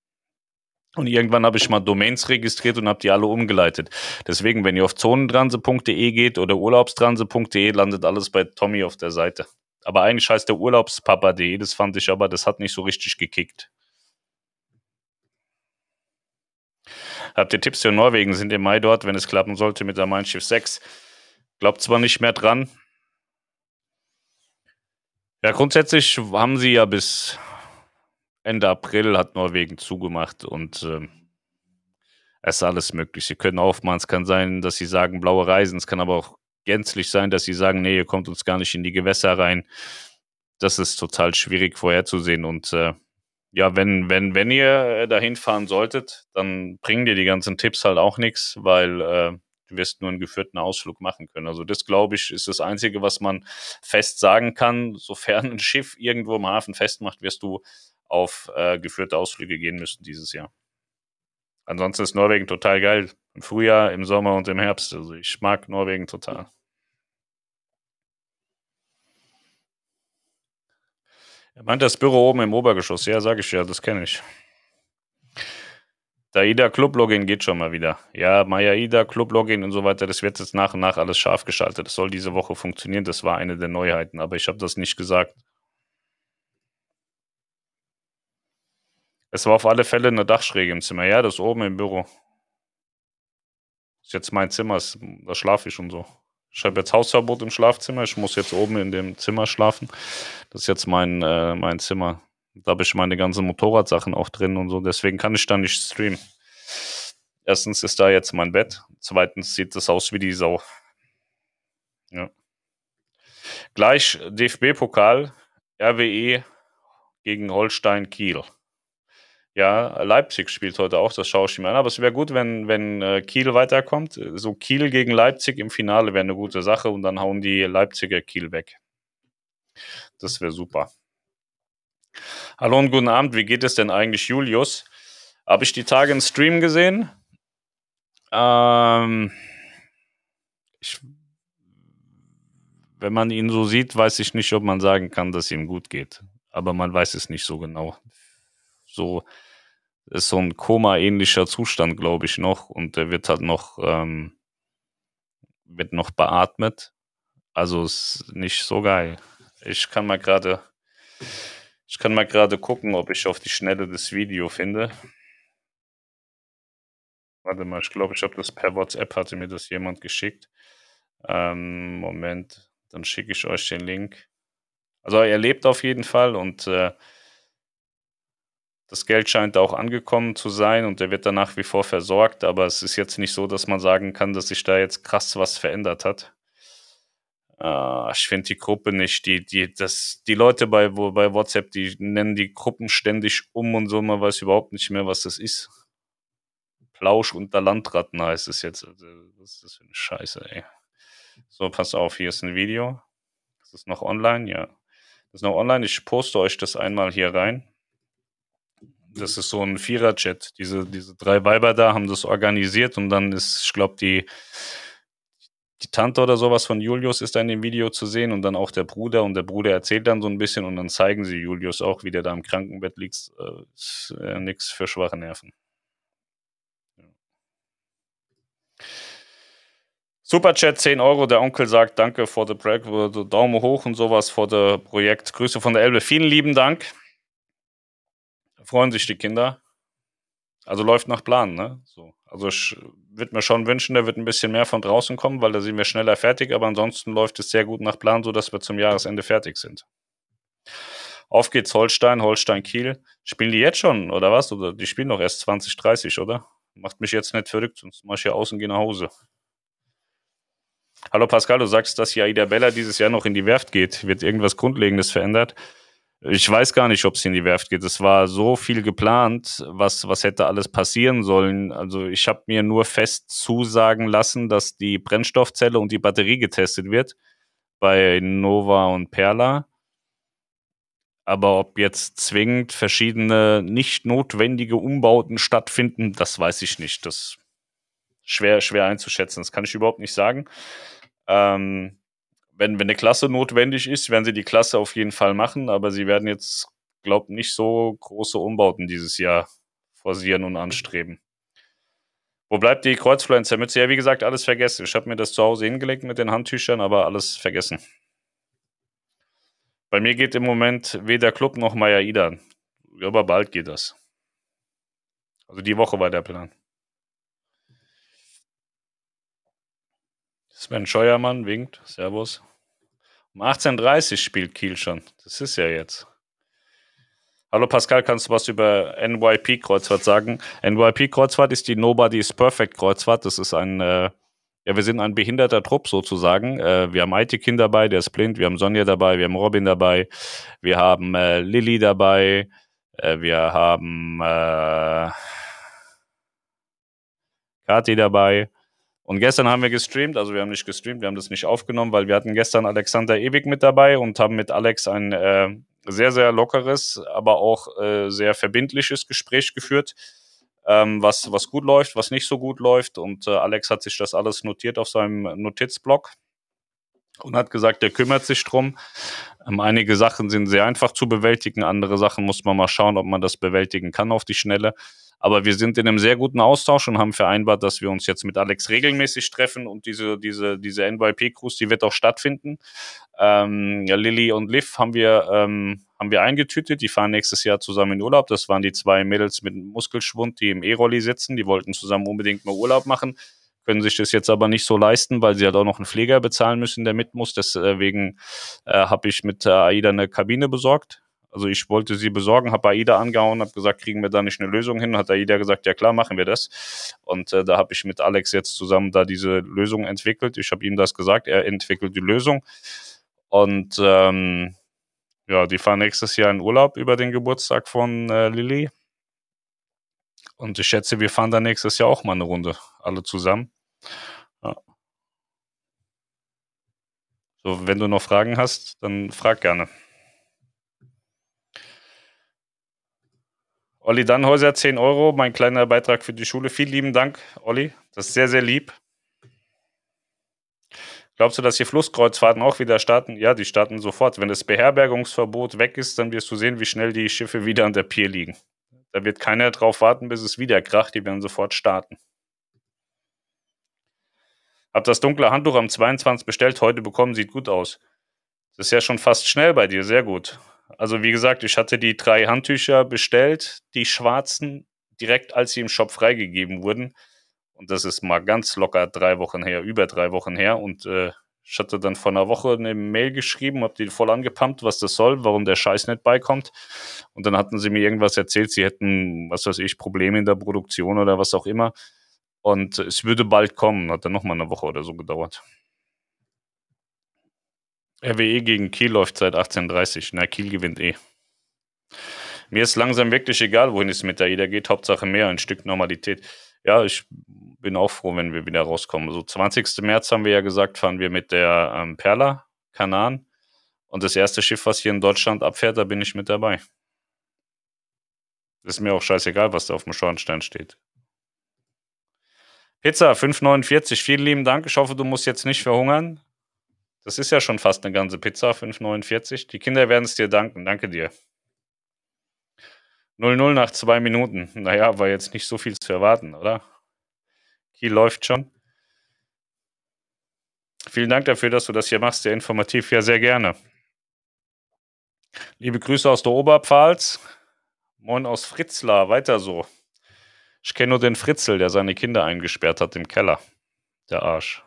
Und irgendwann habe ich mal Domains registriert und habe die alle umgeleitet. Deswegen, wenn ihr auf zonendranse.de geht oder urlaubstranse.de, landet alles bei Tommy auf der Seite. Aber eigentlich heißt der urlaubspapa.de, das fand ich aber, das hat nicht so richtig gekickt. Habt ihr Tipps für Norwegen? Sind im Mai dort, wenn es klappen sollte mit der Mein Schiff 6? Glaubt zwar nicht mehr dran. Ja, grundsätzlich haben sie ja bis Ende April hat Norwegen zugemacht und äh, es ist alles möglich. Sie können aufmachen. Es kann sein, dass sie sagen blaue Reisen. Es kann aber auch gänzlich sein, dass sie sagen, nee, ihr kommt uns gar nicht in die Gewässer rein. Das ist total schwierig vorherzusehen und äh, ja, wenn, wenn, wenn ihr äh, dahin fahren solltet, dann bringen dir die ganzen Tipps halt auch nichts, weil äh, du wirst nur einen geführten Ausflug machen können. Also das, glaube ich, ist das Einzige, was man fest sagen kann. Sofern ein Schiff irgendwo im Hafen festmacht, wirst du auf äh, geführte Ausflüge gehen müssen dieses Jahr. Ansonsten ist Norwegen total geil. Im Frühjahr, im Sommer und im Herbst. Also ich mag Norwegen total. Er meint das Büro oben im Obergeschoss. Ja, sage ich ja, das kenne ich. Der AIDA Club Login geht schon mal wieder. Ja, Maya AIDA Club Login und so weiter, das wird jetzt nach und nach alles scharf geschaltet. Das soll diese Woche funktionieren. Das war eine der Neuheiten, aber ich habe das nicht gesagt. Es war auf alle Fälle eine Dachschräge im Zimmer. Ja, das oben im Büro. Das ist jetzt mein Zimmer, da schlafe ich und so. Ich habe jetzt Hausverbot im Schlafzimmer. Ich muss jetzt oben in dem Zimmer schlafen. Das ist jetzt mein, äh, mein Zimmer. Da habe ich meine ganzen Motorradsachen auch drin und so. Deswegen kann ich da nicht streamen. Erstens ist da jetzt mein Bett. Zweitens sieht das aus wie die Sau. Ja. Gleich DFB-Pokal, RWE gegen Holstein Kiel. Ja, Leipzig spielt heute auch, das schaue ich mir an. Aber es wäre gut, wenn, wenn äh, Kiel weiterkommt. So Kiel gegen Leipzig im Finale wäre eine gute Sache und dann hauen die Leipziger Kiel weg. Das wäre super. Hallo und guten Abend. Wie geht es denn eigentlich, Julius? Habe ich die Tage im Stream gesehen? Ähm, ich, wenn man ihn so sieht, weiß ich nicht, ob man sagen kann, dass ihm gut geht. Aber man weiß es nicht so genau so ist so ein Koma-ähnlicher Zustand, glaube ich, noch. Und der wird halt noch, ähm, wird noch beatmet. Also ist nicht so geil. Ich kann mal gerade, ich kann mal gerade gucken, ob ich auf die Schnelle das Video finde. Warte mal, ich glaube, ich habe das per WhatsApp, hatte mir das jemand geschickt. Ähm, Moment, dann schicke ich euch den Link. Also er lebt auf jeden Fall und äh, das Geld scheint auch angekommen zu sein und der wird dann nach wie vor versorgt, aber es ist jetzt nicht so, dass man sagen kann, dass sich da jetzt krass was verändert hat. Äh, ich finde die Gruppe nicht, die, die, das, die Leute bei, wo, bei WhatsApp, die nennen die Gruppen ständig um und so, man weiß überhaupt nicht mehr, was das ist. Plausch unter Landratten heißt es jetzt. Also, was ist das für eine Scheiße, ey. So, pass auf, hier ist ein Video. Das ist noch online, ja. Das ist noch online. Ich poste euch das einmal hier rein. Das ist so ein Vierer-Chat. Diese, diese drei Weiber da haben das organisiert und dann ist, ich glaube, die, die Tante oder sowas von Julius ist da in dem Video zu sehen und dann auch der Bruder und der Bruder erzählt dann so ein bisschen und dann zeigen sie Julius auch, wie der da im Krankenbett liegt. Äh, äh, nichts für schwache Nerven. Superchat 10 Euro. Der Onkel sagt Danke for the Projekt, Daumen hoch und sowas vor der Projekt. Grüße von der Elbe. Vielen lieben Dank. Freuen sich die Kinder. Also läuft nach Plan, ne? So. Also ich würde mir schon wünschen, da wird ein bisschen mehr von draußen kommen, weil da sind wir schneller fertig, aber ansonsten läuft es sehr gut nach Plan, sodass wir zum Jahresende fertig sind. Auf geht's Holstein, Holstein Kiel. Spielen die jetzt schon, oder was? Oder die spielen doch erst 2030, oder? Macht mich jetzt nicht verrückt, sonst mach ich hier außen gehen nach Hause. Hallo Pascal, du sagst, dass ja Ida Bella dieses Jahr noch in die Werft geht. Wird irgendwas Grundlegendes verändert? Ich weiß gar nicht, ob es in die Werft geht. Es war so viel geplant, was, was hätte alles passieren sollen. Also ich habe mir nur fest zusagen lassen, dass die Brennstoffzelle und die Batterie getestet wird bei Nova und Perla. Aber ob jetzt zwingend verschiedene nicht notwendige Umbauten stattfinden, das weiß ich nicht. Das ist schwer, schwer einzuschätzen. Das kann ich überhaupt nicht sagen. Ähm, wenn, wenn eine Klasse notwendig ist, werden sie die Klasse auf jeden Fall machen, aber sie werden jetzt, glaube ich, nicht so große Umbauten dieses Jahr forcieren und anstreben. Wo bleibt die Kreuzfluencer-Mütze? Ja, wie gesagt, alles vergessen. Ich habe mir das zu Hause hingelegt mit den Handtüchern, aber alles vergessen. Bei mir geht im Moment weder Club noch Maya Ida. Aber bald geht das. Also die Woche war der Plan. Sven Scheuermann winkt. Servus. Um 18.30 Uhr spielt Kiel schon. Das ist ja jetzt. Hallo Pascal, kannst du was über NYP-Kreuzfahrt sagen? NYP-Kreuzfahrt ist die Nobody's Perfect-Kreuzfahrt. Das ist ein, äh, ja, wir sind ein behinderter Trupp sozusagen. Äh, wir haben Aitikin dabei, der ist blind. Wir haben Sonja dabei, wir haben Robin dabei. Wir haben äh, Lilly dabei. Äh, wir haben äh, Kati dabei. Und gestern haben wir gestreamt, also wir haben nicht gestreamt, wir haben das nicht aufgenommen, weil wir hatten gestern Alexander Ewig mit dabei und haben mit Alex ein äh, sehr, sehr lockeres, aber auch äh, sehr verbindliches Gespräch geführt, ähm, was, was gut läuft, was nicht so gut läuft. Und äh, Alex hat sich das alles notiert auf seinem Notizblock und hat gesagt, er kümmert sich drum. Ähm, einige Sachen sind sehr einfach zu bewältigen, andere Sachen muss man mal schauen, ob man das bewältigen kann auf die Schnelle. Aber wir sind in einem sehr guten Austausch und haben vereinbart, dass wir uns jetzt mit Alex regelmäßig treffen und diese, diese, diese NYP-Cruise, die wird auch stattfinden. Ähm, ja, Lilly und Liv haben wir, ähm, haben wir eingetütet. Die fahren nächstes Jahr zusammen in Urlaub. Das waren die zwei Mädels mit Muskelschwund, die im E-Rolli sitzen. Die wollten zusammen unbedingt mal Urlaub machen können sich das jetzt aber nicht so leisten, weil sie halt auch noch einen Pfleger bezahlen müssen, der mit muss. Deswegen äh, habe ich mit äh, AIDA eine Kabine besorgt. Also ich wollte sie besorgen, habe AIDA angehauen, habe gesagt, kriegen wir da nicht eine Lösung hin? Hat AIDA gesagt, ja klar, machen wir das. Und äh, da habe ich mit Alex jetzt zusammen da diese Lösung entwickelt. Ich habe ihm das gesagt, er entwickelt die Lösung. Und ähm, ja, die fahren nächstes Jahr in Urlaub über den Geburtstag von äh, Lilly. Und ich schätze, wir fahren da nächstes Jahr auch mal eine Runde, alle zusammen. Ja. So, wenn du noch Fragen hast, dann frag gerne. Olli Dannhäuser, 10 Euro, mein kleiner Beitrag für die Schule. Vielen lieben Dank, Olli. Das ist sehr, sehr lieb. Glaubst du, dass die Flusskreuzfahrten auch wieder starten? Ja, die starten sofort. Wenn das Beherbergungsverbot weg ist, dann wirst du sehen, wie schnell die Schiffe wieder an der Pier liegen. Da wird keiner drauf warten, bis es wieder kracht. Die werden sofort starten. Hab das dunkle Handtuch am 22 bestellt, heute bekommen, sieht gut aus. Das ist ja schon fast schnell bei dir, sehr gut. Also wie gesagt, ich hatte die drei Handtücher bestellt, die schwarzen, direkt als sie im Shop freigegeben wurden. Und das ist mal ganz locker drei Wochen her, über drei Wochen her. Und äh, ich hatte dann vor einer Woche eine Mail geschrieben, hab die voll angepumpt, was das soll, warum der Scheiß nicht beikommt. Und dann hatten sie mir irgendwas erzählt, sie hätten, was weiß ich, Probleme in der Produktion oder was auch immer. Und es würde bald kommen, hat dann nochmal eine Woche oder so gedauert. RWE gegen Kiel läuft seit 1830. Na, Kiel gewinnt eh. Mir ist langsam wirklich egal, wohin es mit der AIDA geht. Hauptsache mehr, ein Stück Normalität. Ja, ich bin auch froh, wenn wir wieder rauskommen. So 20. März haben wir ja gesagt, fahren wir mit der ähm, Perla, Kanan. Und das erste Schiff, was hier in Deutschland abfährt, da bin ich mit dabei. Ist mir auch scheißegal, was da auf dem Schornstein steht. Pizza 5,49. Vielen lieben Dank. Ich hoffe, du musst jetzt nicht verhungern. Das ist ja schon fast eine ganze Pizza, 5,49. Die Kinder werden es dir danken. Danke dir. 0-0 nach zwei Minuten. Naja, war jetzt nicht so viel zu erwarten, oder? Kiel läuft schon. Vielen Dank dafür, dass du das hier machst. Sehr informativ. Ja, sehr gerne. Liebe Grüße aus der Oberpfalz. Moin aus Fritzlar. Weiter so. Ich kenne nur den Fritzel, der seine Kinder eingesperrt hat im Keller. Der Arsch.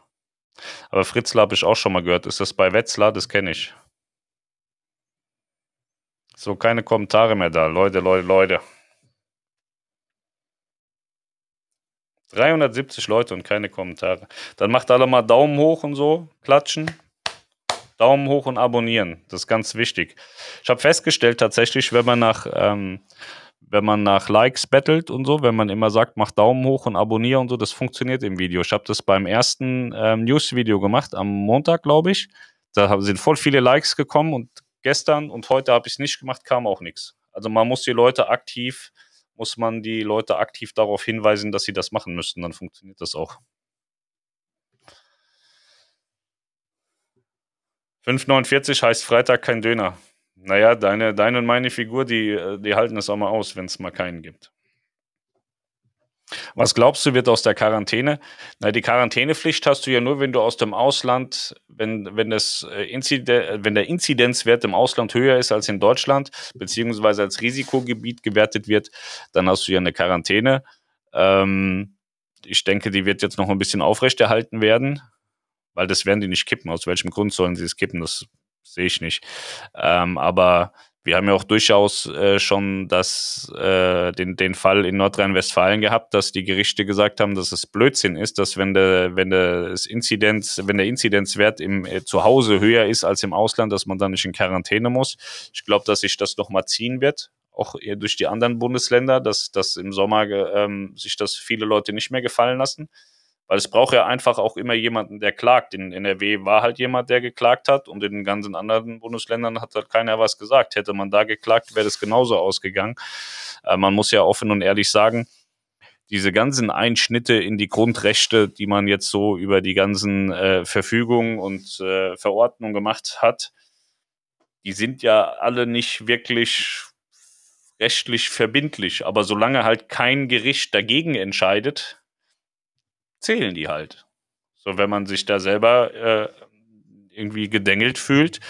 Aber Fritzlar habe ich auch schon mal gehört. Ist das bei Wetzlar? Das kenne ich. So, keine Kommentare mehr da. Leute, Leute, Leute. 370 Leute und keine Kommentare. Dann macht alle mal Daumen hoch und so, klatschen. Daumen hoch und abonnieren. Das ist ganz wichtig. Ich habe festgestellt, tatsächlich, wenn man nach, ähm, wenn man nach Likes bettelt und so, wenn man immer sagt, mach Daumen hoch und abonniere und so, das funktioniert im Video. Ich habe das beim ersten ähm, News-Video gemacht, am Montag, glaube ich. Da sind voll viele Likes gekommen und gestern und heute habe ich es nicht gemacht, kam auch nichts. Also man muss die Leute aktiv, muss man die Leute aktiv darauf hinweisen, dass sie das machen müssten, dann funktioniert das auch. 5,49 heißt Freitag kein Döner. Naja, deine, deine und meine Figur, die, die halten es auch mal aus, wenn es mal keinen gibt. Was glaubst du, wird aus der Quarantäne? Na, die Quarantänepflicht hast du ja nur, wenn du aus dem Ausland, wenn, wenn, das äh, Inziden, wenn der Inzidenzwert im Ausland höher ist als in Deutschland, beziehungsweise als Risikogebiet gewertet wird, dann hast du ja eine Quarantäne. Ähm, ich denke, die wird jetzt noch ein bisschen aufrechterhalten werden, weil das werden die nicht kippen. Aus welchem Grund sollen sie es kippen? Das sehe ich nicht. Ähm, aber wir haben ja auch durchaus äh, schon das, äh, den, den Fall in Nordrhein-Westfalen gehabt, dass die Gerichte gesagt haben, dass es Blödsinn ist, dass wenn der, wenn das Inzidenz, wenn der Inzidenzwert im äh, zu Hause höher ist als im Ausland, dass man dann nicht in Quarantäne muss. Ich glaube, dass sich das noch mal ziehen wird, auch eher durch die anderen Bundesländer, dass, dass im Sommer ähm, sich das viele Leute nicht mehr gefallen lassen. Weil es braucht ja einfach auch immer jemanden, der klagt. In NRW war halt jemand, der geklagt hat und in den ganzen anderen Bundesländern hat halt keiner was gesagt. Hätte man da geklagt, wäre das genauso ausgegangen. Äh, man muss ja offen und ehrlich sagen, diese ganzen Einschnitte in die Grundrechte, die man jetzt so über die ganzen äh, Verfügungen und äh, Verordnungen gemacht hat, die sind ja alle nicht wirklich rechtlich verbindlich. Aber solange halt kein Gericht dagegen entscheidet, zählen die halt. So, wenn man sich da selber äh, irgendwie gedengelt fühlt,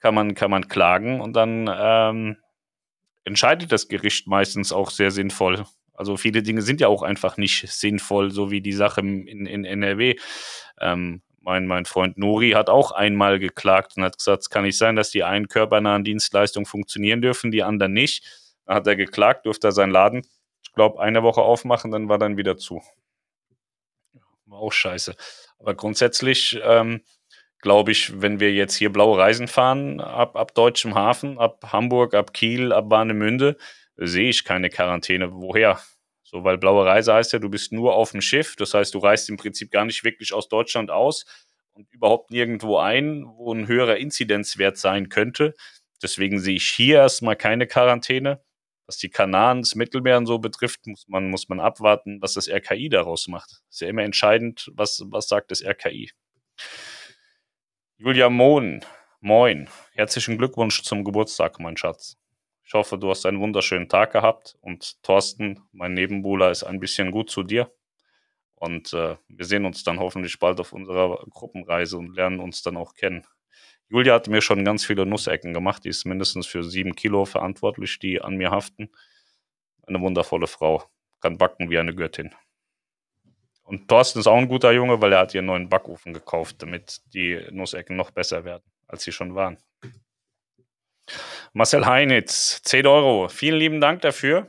kann man, kann man klagen und dann ähm, entscheidet das Gericht meistens auch sehr sinnvoll. Also viele Dinge sind ja auch einfach nicht sinnvoll, so wie die Sache in, in NRW. Ähm, mein, mein Freund Nori hat auch einmal geklagt und hat gesagt, es kann nicht sein, dass die einen körpernahen Dienstleistungen funktionieren dürfen, die anderen nicht. Dann hat er geklagt, durfte er seinen Laden, ich glaube, eine Woche aufmachen, dann war dann wieder zu auch scheiße. Aber grundsätzlich ähm, glaube ich, wenn wir jetzt hier blaue Reisen fahren, ab, ab deutschem Hafen, ab Hamburg, ab Kiel, ab Warnemünde, sehe ich keine Quarantäne. Woher? So, weil blaue Reise heißt ja, du bist nur auf dem Schiff. Das heißt, du reist im Prinzip gar nicht wirklich aus Deutschland aus und überhaupt nirgendwo ein, wo ein höherer Inzidenzwert sein könnte. Deswegen sehe ich hier erstmal keine Quarantäne. Was die Kanaren, das Mittelmeer und so betrifft, muss man, muss man abwarten, was das RKI daraus macht. Ist ja immer entscheidend, was, was sagt das RKI. Julia Mohn, moin. Herzlichen Glückwunsch zum Geburtstag, mein Schatz. Ich hoffe, du hast einen wunderschönen Tag gehabt und Thorsten, mein Nebenbuhler, ist ein bisschen gut zu dir. Und äh, wir sehen uns dann hoffentlich bald auf unserer Gruppenreise und lernen uns dann auch kennen. Julia hat mir schon ganz viele Nussecken gemacht. Die ist mindestens für sieben Kilo verantwortlich, die an mir haften. Eine wundervolle Frau. Kann backen wie eine Göttin. Und Thorsten ist auch ein guter Junge, weil er hat ihr einen neuen Backofen gekauft, damit die Nussecken noch besser werden, als sie schon waren. Marcel Heinitz, 10 Euro. Vielen lieben Dank dafür.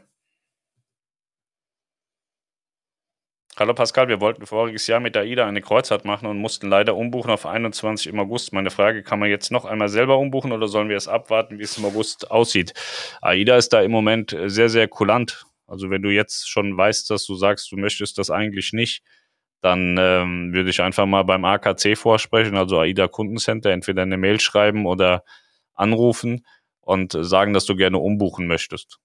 Hallo Pascal, wir wollten voriges Jahr mit AIDA eine Kreuzfahrt machen und mussten leider umbuchen auf 21 im August. Meine Frage, kann man jetzt noch einmal selber umbuchen oder sollen wir es abwarten, wie es im August aussieht? AIDA ist da im Moment sehr, sehr kulant. Also wenn du jetzt schon weißt, dass du sagst, du möchtest das eigentlich nicht, dann ähm, würde ich einfach mal beim AKC vorsprechen, also AIDA Kundencenter, entweder eine Mail schreiben oder anrufen und sagen, dass du gerne umbuchen möchtest,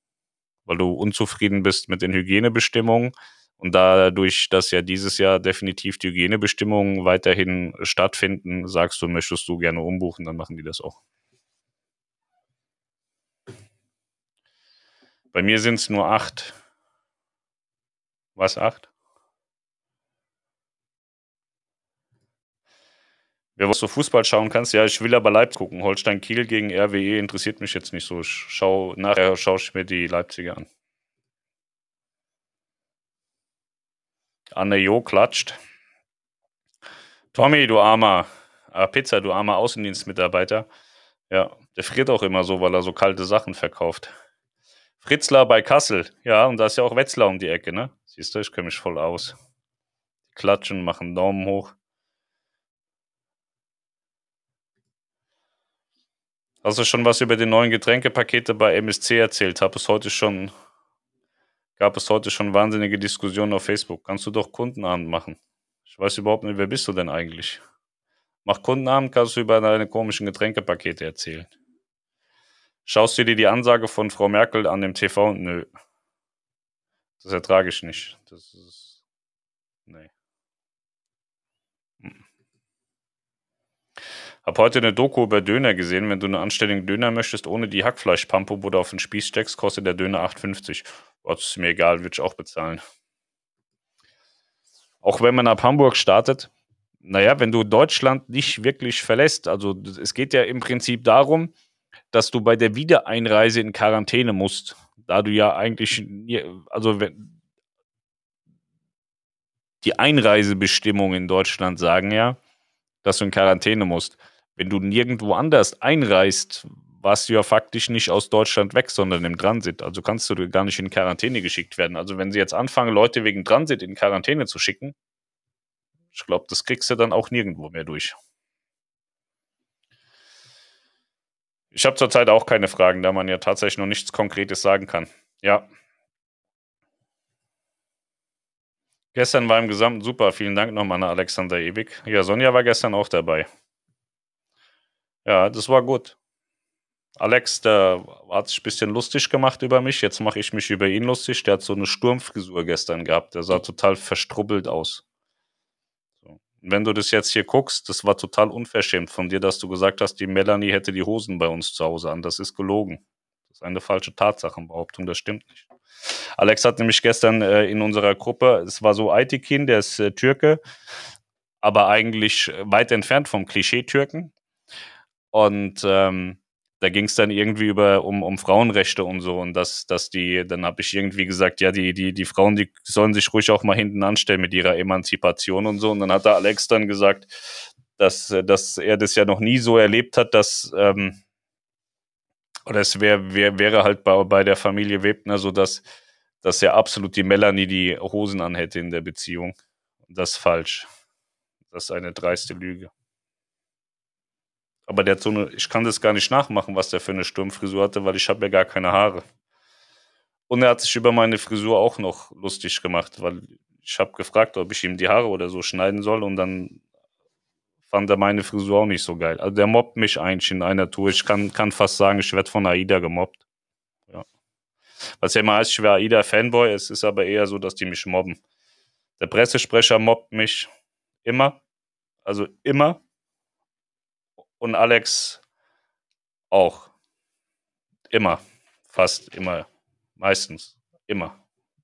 weil du unzufrieden bist mit den Hygienebestimmungen und dadurch, dass ja dieses Jahr definitiv die Hygienebestimmungen weiterhin stattfinden, sagst du, möchtest du gerne umbuchen, dann machen die das auch. Bei mir sind es nur acht. Was acht? Wer was so Fußball schauen kannst, ja, ich will aber Leipzig gucken. Holstein Kiel gegen RWE interessiert mich jetzt nicht so. Ich schau, nachher schaue ich mir die Leipziger an. Anne Jo klatscht. Tommy, du armer äh, Pizza, du armer Außendienstmitarbeiter. Ja, der friert auch immer so, weil er so kalte Sachen verkauft. Fritzler bei Kassel. Ja, und da ist ja auch Wetzlar um die Ecke, ne? Siehst du, ich kenne mich voll aus. Klatschen, machen Daumen hoch. Hast du schon was über die neuen Getränkepakete bei MSC erzählt? Hab es heute schon, gab es heute schon wahnsinnige Diskussionen auf Facebook. Kannst du doch Kundenabend machen? Ich weiß überhaupt nicht, wer bist du denn eigentlich? Mach Kundenabend, kannst du über deine komischen Getränkepakete erzählen. Schaust du dir die Ansage von Frau Merkel an dem TV? Nö. Das ertrage ich nicht. Das ist. Nee. Hm. Hab heute eine Doku über Döner gesehen. Wenn du einen anständigen Döner möchtest, ohne die Hackfleischpampe, wo du auf den Spieß steckst, kostet der Döner 8,50. Das ist mir egal, würde ich auch bezahlen. Auch wenn man ab Hamburg startet, naja, wenn du Deutschland nicht wirklich verlässt, also es geht ja im Prinzip darum, dass du bei der Wiedereinreise in Quarantäne musst, da du ja eigentlich, also wenn, die Einreisebestimmungen in Deutschland sagen ja, dass du in Quarantäne musst. Wenn du nirgendwo anders einreist, warst du ja faktisch nicht aus Deutschland weg, sondern im Transit. Also kannst du gar nicht in Quarantäne geschickt werden. Also wenn sie jetzt anfangen, Leute wegen Transit in Quarantäne zu schicken, ich glaube, das kriegst du dann auch nirgendwo mehr durch. Ich habe zurzeit auch keine Fragen, da man ja tatsächlich noch nichts Konkretes sagen kann. Ja. Gestern war im Gesamten super. Vielen Dank nochmal an Alexander Ewig. Ja, Sonja war gestern auch dabei. Ja, das war gut. Alex, der hat sich ein bisschen lustig gemacht über mich. Jetzt mache ich mich über ihn lustig. Der hat so eine Sturmfrisur gestern gehabt. Der sah total verstrubbelt aus. So. Wenn du das jetzt hier guckst, das war total unverschämt von dir, dass du gesagt hast, die Melanie hätte die Hosen bei uns zu Hause an. Das ist gelogen. Das ist eine falsche Tatsachenbehauptung. Das stimmt nicht. Alex hat nämlich gestern äh, in unserer Gruppe, es war so Aytekin, der ist äh, Türke, aber eigentlich weit entfernt vom Klischee-Türken. Und ähm, da ging es dann irgendwie über um, um Frauenrechte und so und dass, dass die, dann habe ich irgendwie gesagt, ja, die, die, die Frauen, die sollen sich ruhig auch mal hinten anstellen mit ihrer Emanzipation und so. Und dann hat der Alex dann gesagt, dass, dass er das ja noch nie so erlebt hat, dass ähm, oder es wär, wär, wäre halt bei, bei der Familie Webner so, dass, dass ja absolut die Melanie die Hosen anhätte in der Beziehung. Das ist falsch. Das ist eine dreiste Lüge. Aber der hat so eine, ich kann das gar nicht nachmachen, was der für eine Sturmfrisur hatte, weil ich habe ja gar keine Haare. Und er hat sich über meine Frisur auch noch lustig gemacht, weil ich habe gefragt, ob ich ihm die Haare oder so schneiden soll und dann fand er meine Frisur auch nicht so geil. Also der mobbt mich eigentlich in einer Tour. Ich kann, kann fast sagen, ich werde von AIDA gemobbt. Ja. Was ja immer heißt, ich wäre AIDA-Fanboy, es ist aber eher so, dass die mich mobben. Der Pressesprecher mobbt mich immer. Also immer. Und Alex auch. Immer. Fast immer. Meistens. Immer.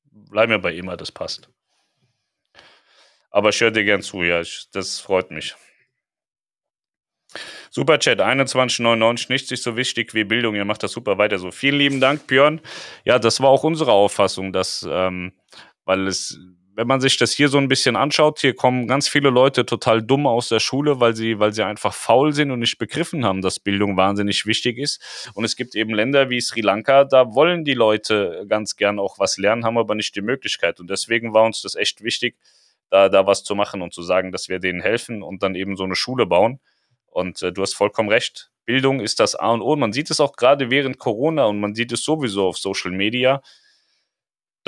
Bleib mir bei immer, das passt. Aber ich höre dir gern zu, ja. Ich, das freut mich. Superchat 2199, nicht so wichtig wie Bildung. Ihr macht das super weiter so. Vielen lieben Dank, Björn. Ja, das war auch unsere Auffassung, dass, ähm, weil es, wenn man sich das hier so ein bisschen anschaut, hier kommen ganz viele Leute total dumm aus der Schule, weil sie, weil sie einfach faul sind und nicht begriffen haben, dass Bildung wahnsinnig wichtig ist. Und es gibt eben Länder wie Sri Lanka, da wollen die Leute ganz gern auch was lernen, haben aber nicht die Möglichkeit. Und deswegen war uns das echt wichtig, da, da was zu machen und zu sagen, dass wir denen helfen und dann eben so eine Schule bauen. Und äh, du hast vollkommen recht. Bildung ist das A und O. Man sieht es auch gerade während Corona und man sieht es sowieso auf Social Media,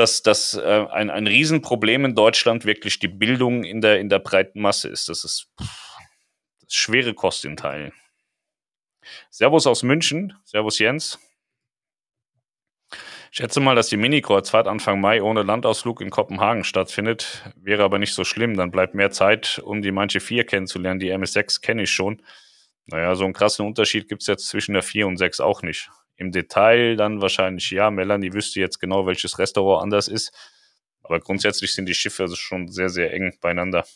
dass das äh, ein, ein Riesenproblem in Deutschland wirklich die Bildung in der, in der breiten Masse ist. Das ist, pff, das ist schwere Kost in Teilen. Servus aus München. Servus Jens. Ich schätze mal, dass die Mini-Kreuzfahrt Anfang Mai ohne Landausflug in Kopenhagen stattfindet. Wäre aber nicht so schlimm. Dann bleibt mehr Zeit, um die manche 4 kennenzulernen. Die MS6 kenne ich schon. Naja, so einen krassen Unterschied gibt es jetzt zwischen der 4 und 6 auch nicht. Im Detail dann wahrscheinlich ja. Melanie wüsste jetzt genau, welches Restaurant anders ist. Aber grundsätzlich sind die Schiffe also schon sehr, sehr eng beieinander.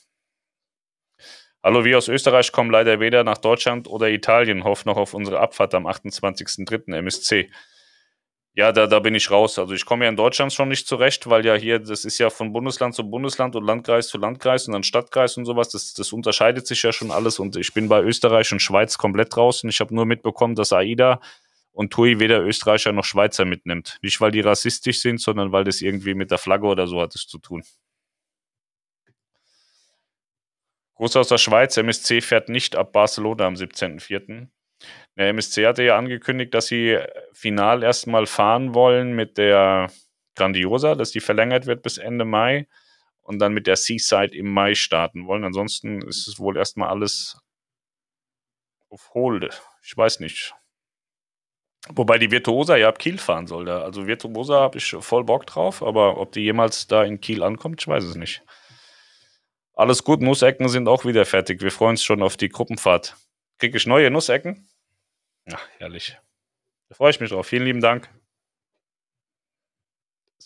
Hallo, wir aus Österreich kommen leider weder nach Deutschland oder Italien, hoffen noch auf unsere Abfahrt am 28.03. MSC. Ja, da, da bin ich raus. Also ich komme ja in Deutschland schon nicht zurecht, weil ja hier, das ist ja von Bundesland zu Bundesland und Landkreis zu Landkreis und dann Stadtkreis und sowas. Das, das unterscheidet sich ja schon alles und ich bin bei Österreich und Schweiz komplett draußen. Ich habe nur mitbekommen, dass AIDA und TUI weder Österreicher noch Schweizer mitnimmt. Nicht, weil die rassistisch sind, sondern weil das irgendwie mit der Flagge oder so hat es zu tun. Groß aus der Schweiz, MSC fährt nicht ab Barcelona am 17.04. Der MSC hatte ja angekündigt, dass sie final erstmal fahren wollen mit der Grandiosa, dass die verlängert wird bis Ende Mai und dann mit der Seaside im Mai starten wollen. Ansonsten ist es wohl erstmal alles auf Hold. Ich weiß nicht. Wobei die Virtuosa ja ab Kiel fahren soll. Also Virtuosa habe ich voll Bock drauf, aber ob die jemals da in Kiel ankommt, ich weiß es nicht. Alles gut, Nussecken sind auch wieder fertig. Wir freuen uns schon auf die Gruppenfahrt. Kriege ich neue Nussecken? Ach, herrlich. Da freue ich mich drauf. Vielen lieben Dank.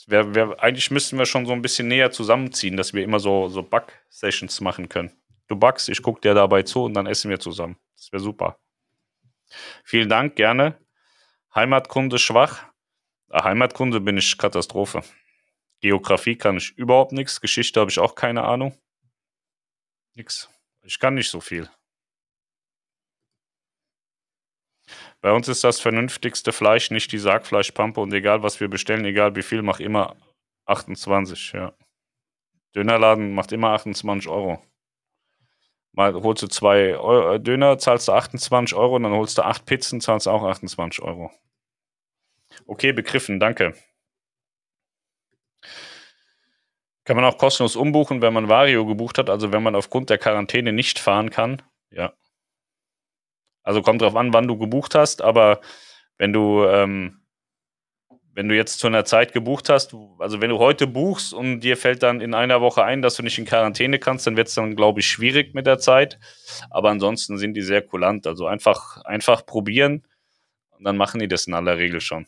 Wär, wär, eigentlich müssten wir schon so ein bisschen näher zusammenziehen, dass wir immer so, so Back-Sessions machen können. Du backst, ich gucke dir dabei zu und dann essen wir zusammen. Das wäre super. Vielen Dank, gerne. Heimatkunde schwach. Heimatkunde bin ich Katastrophe. Geografie kann ich überhaupt nichts. Geschichte habe ich auch keine Ahnung. Nix. Ich kann nicht so viel. Bei uns ist das vernünftigste Fleisch nicht die Sargfleischpampe und egal was wir bestellen, egal wie viel, mach immer 28, ja. Dönerladen macht immer 28 Euro. Mal holst du zwei Euro, äh, Döner, zahlst du 28 Euro und dann holst du acht Pizzen, zahlst du auch 28 Euro. Okay, begriffen, danke. Kann man auch kostenlos umbuchen, wenn man Vario gebucht hat, also wenn man aufgrund der Quarantäne nicht fahren kann? Ja. Also kommt drauf an, wann du gebucht hast, aber wenn du, ähm, wenn du jetzt zu einer Zeit gebucht hast, also wenn du heute buchst und dir fällt dann in einer Woche ein, dass du nicht in Quarantäne kannst, dann wird es dann, glaube ich, schwierig mit der Zeit. Aber ansonsten sind die sehr kulant. Also einfach, einfach probieren und dann machen die das in aller Regel schon.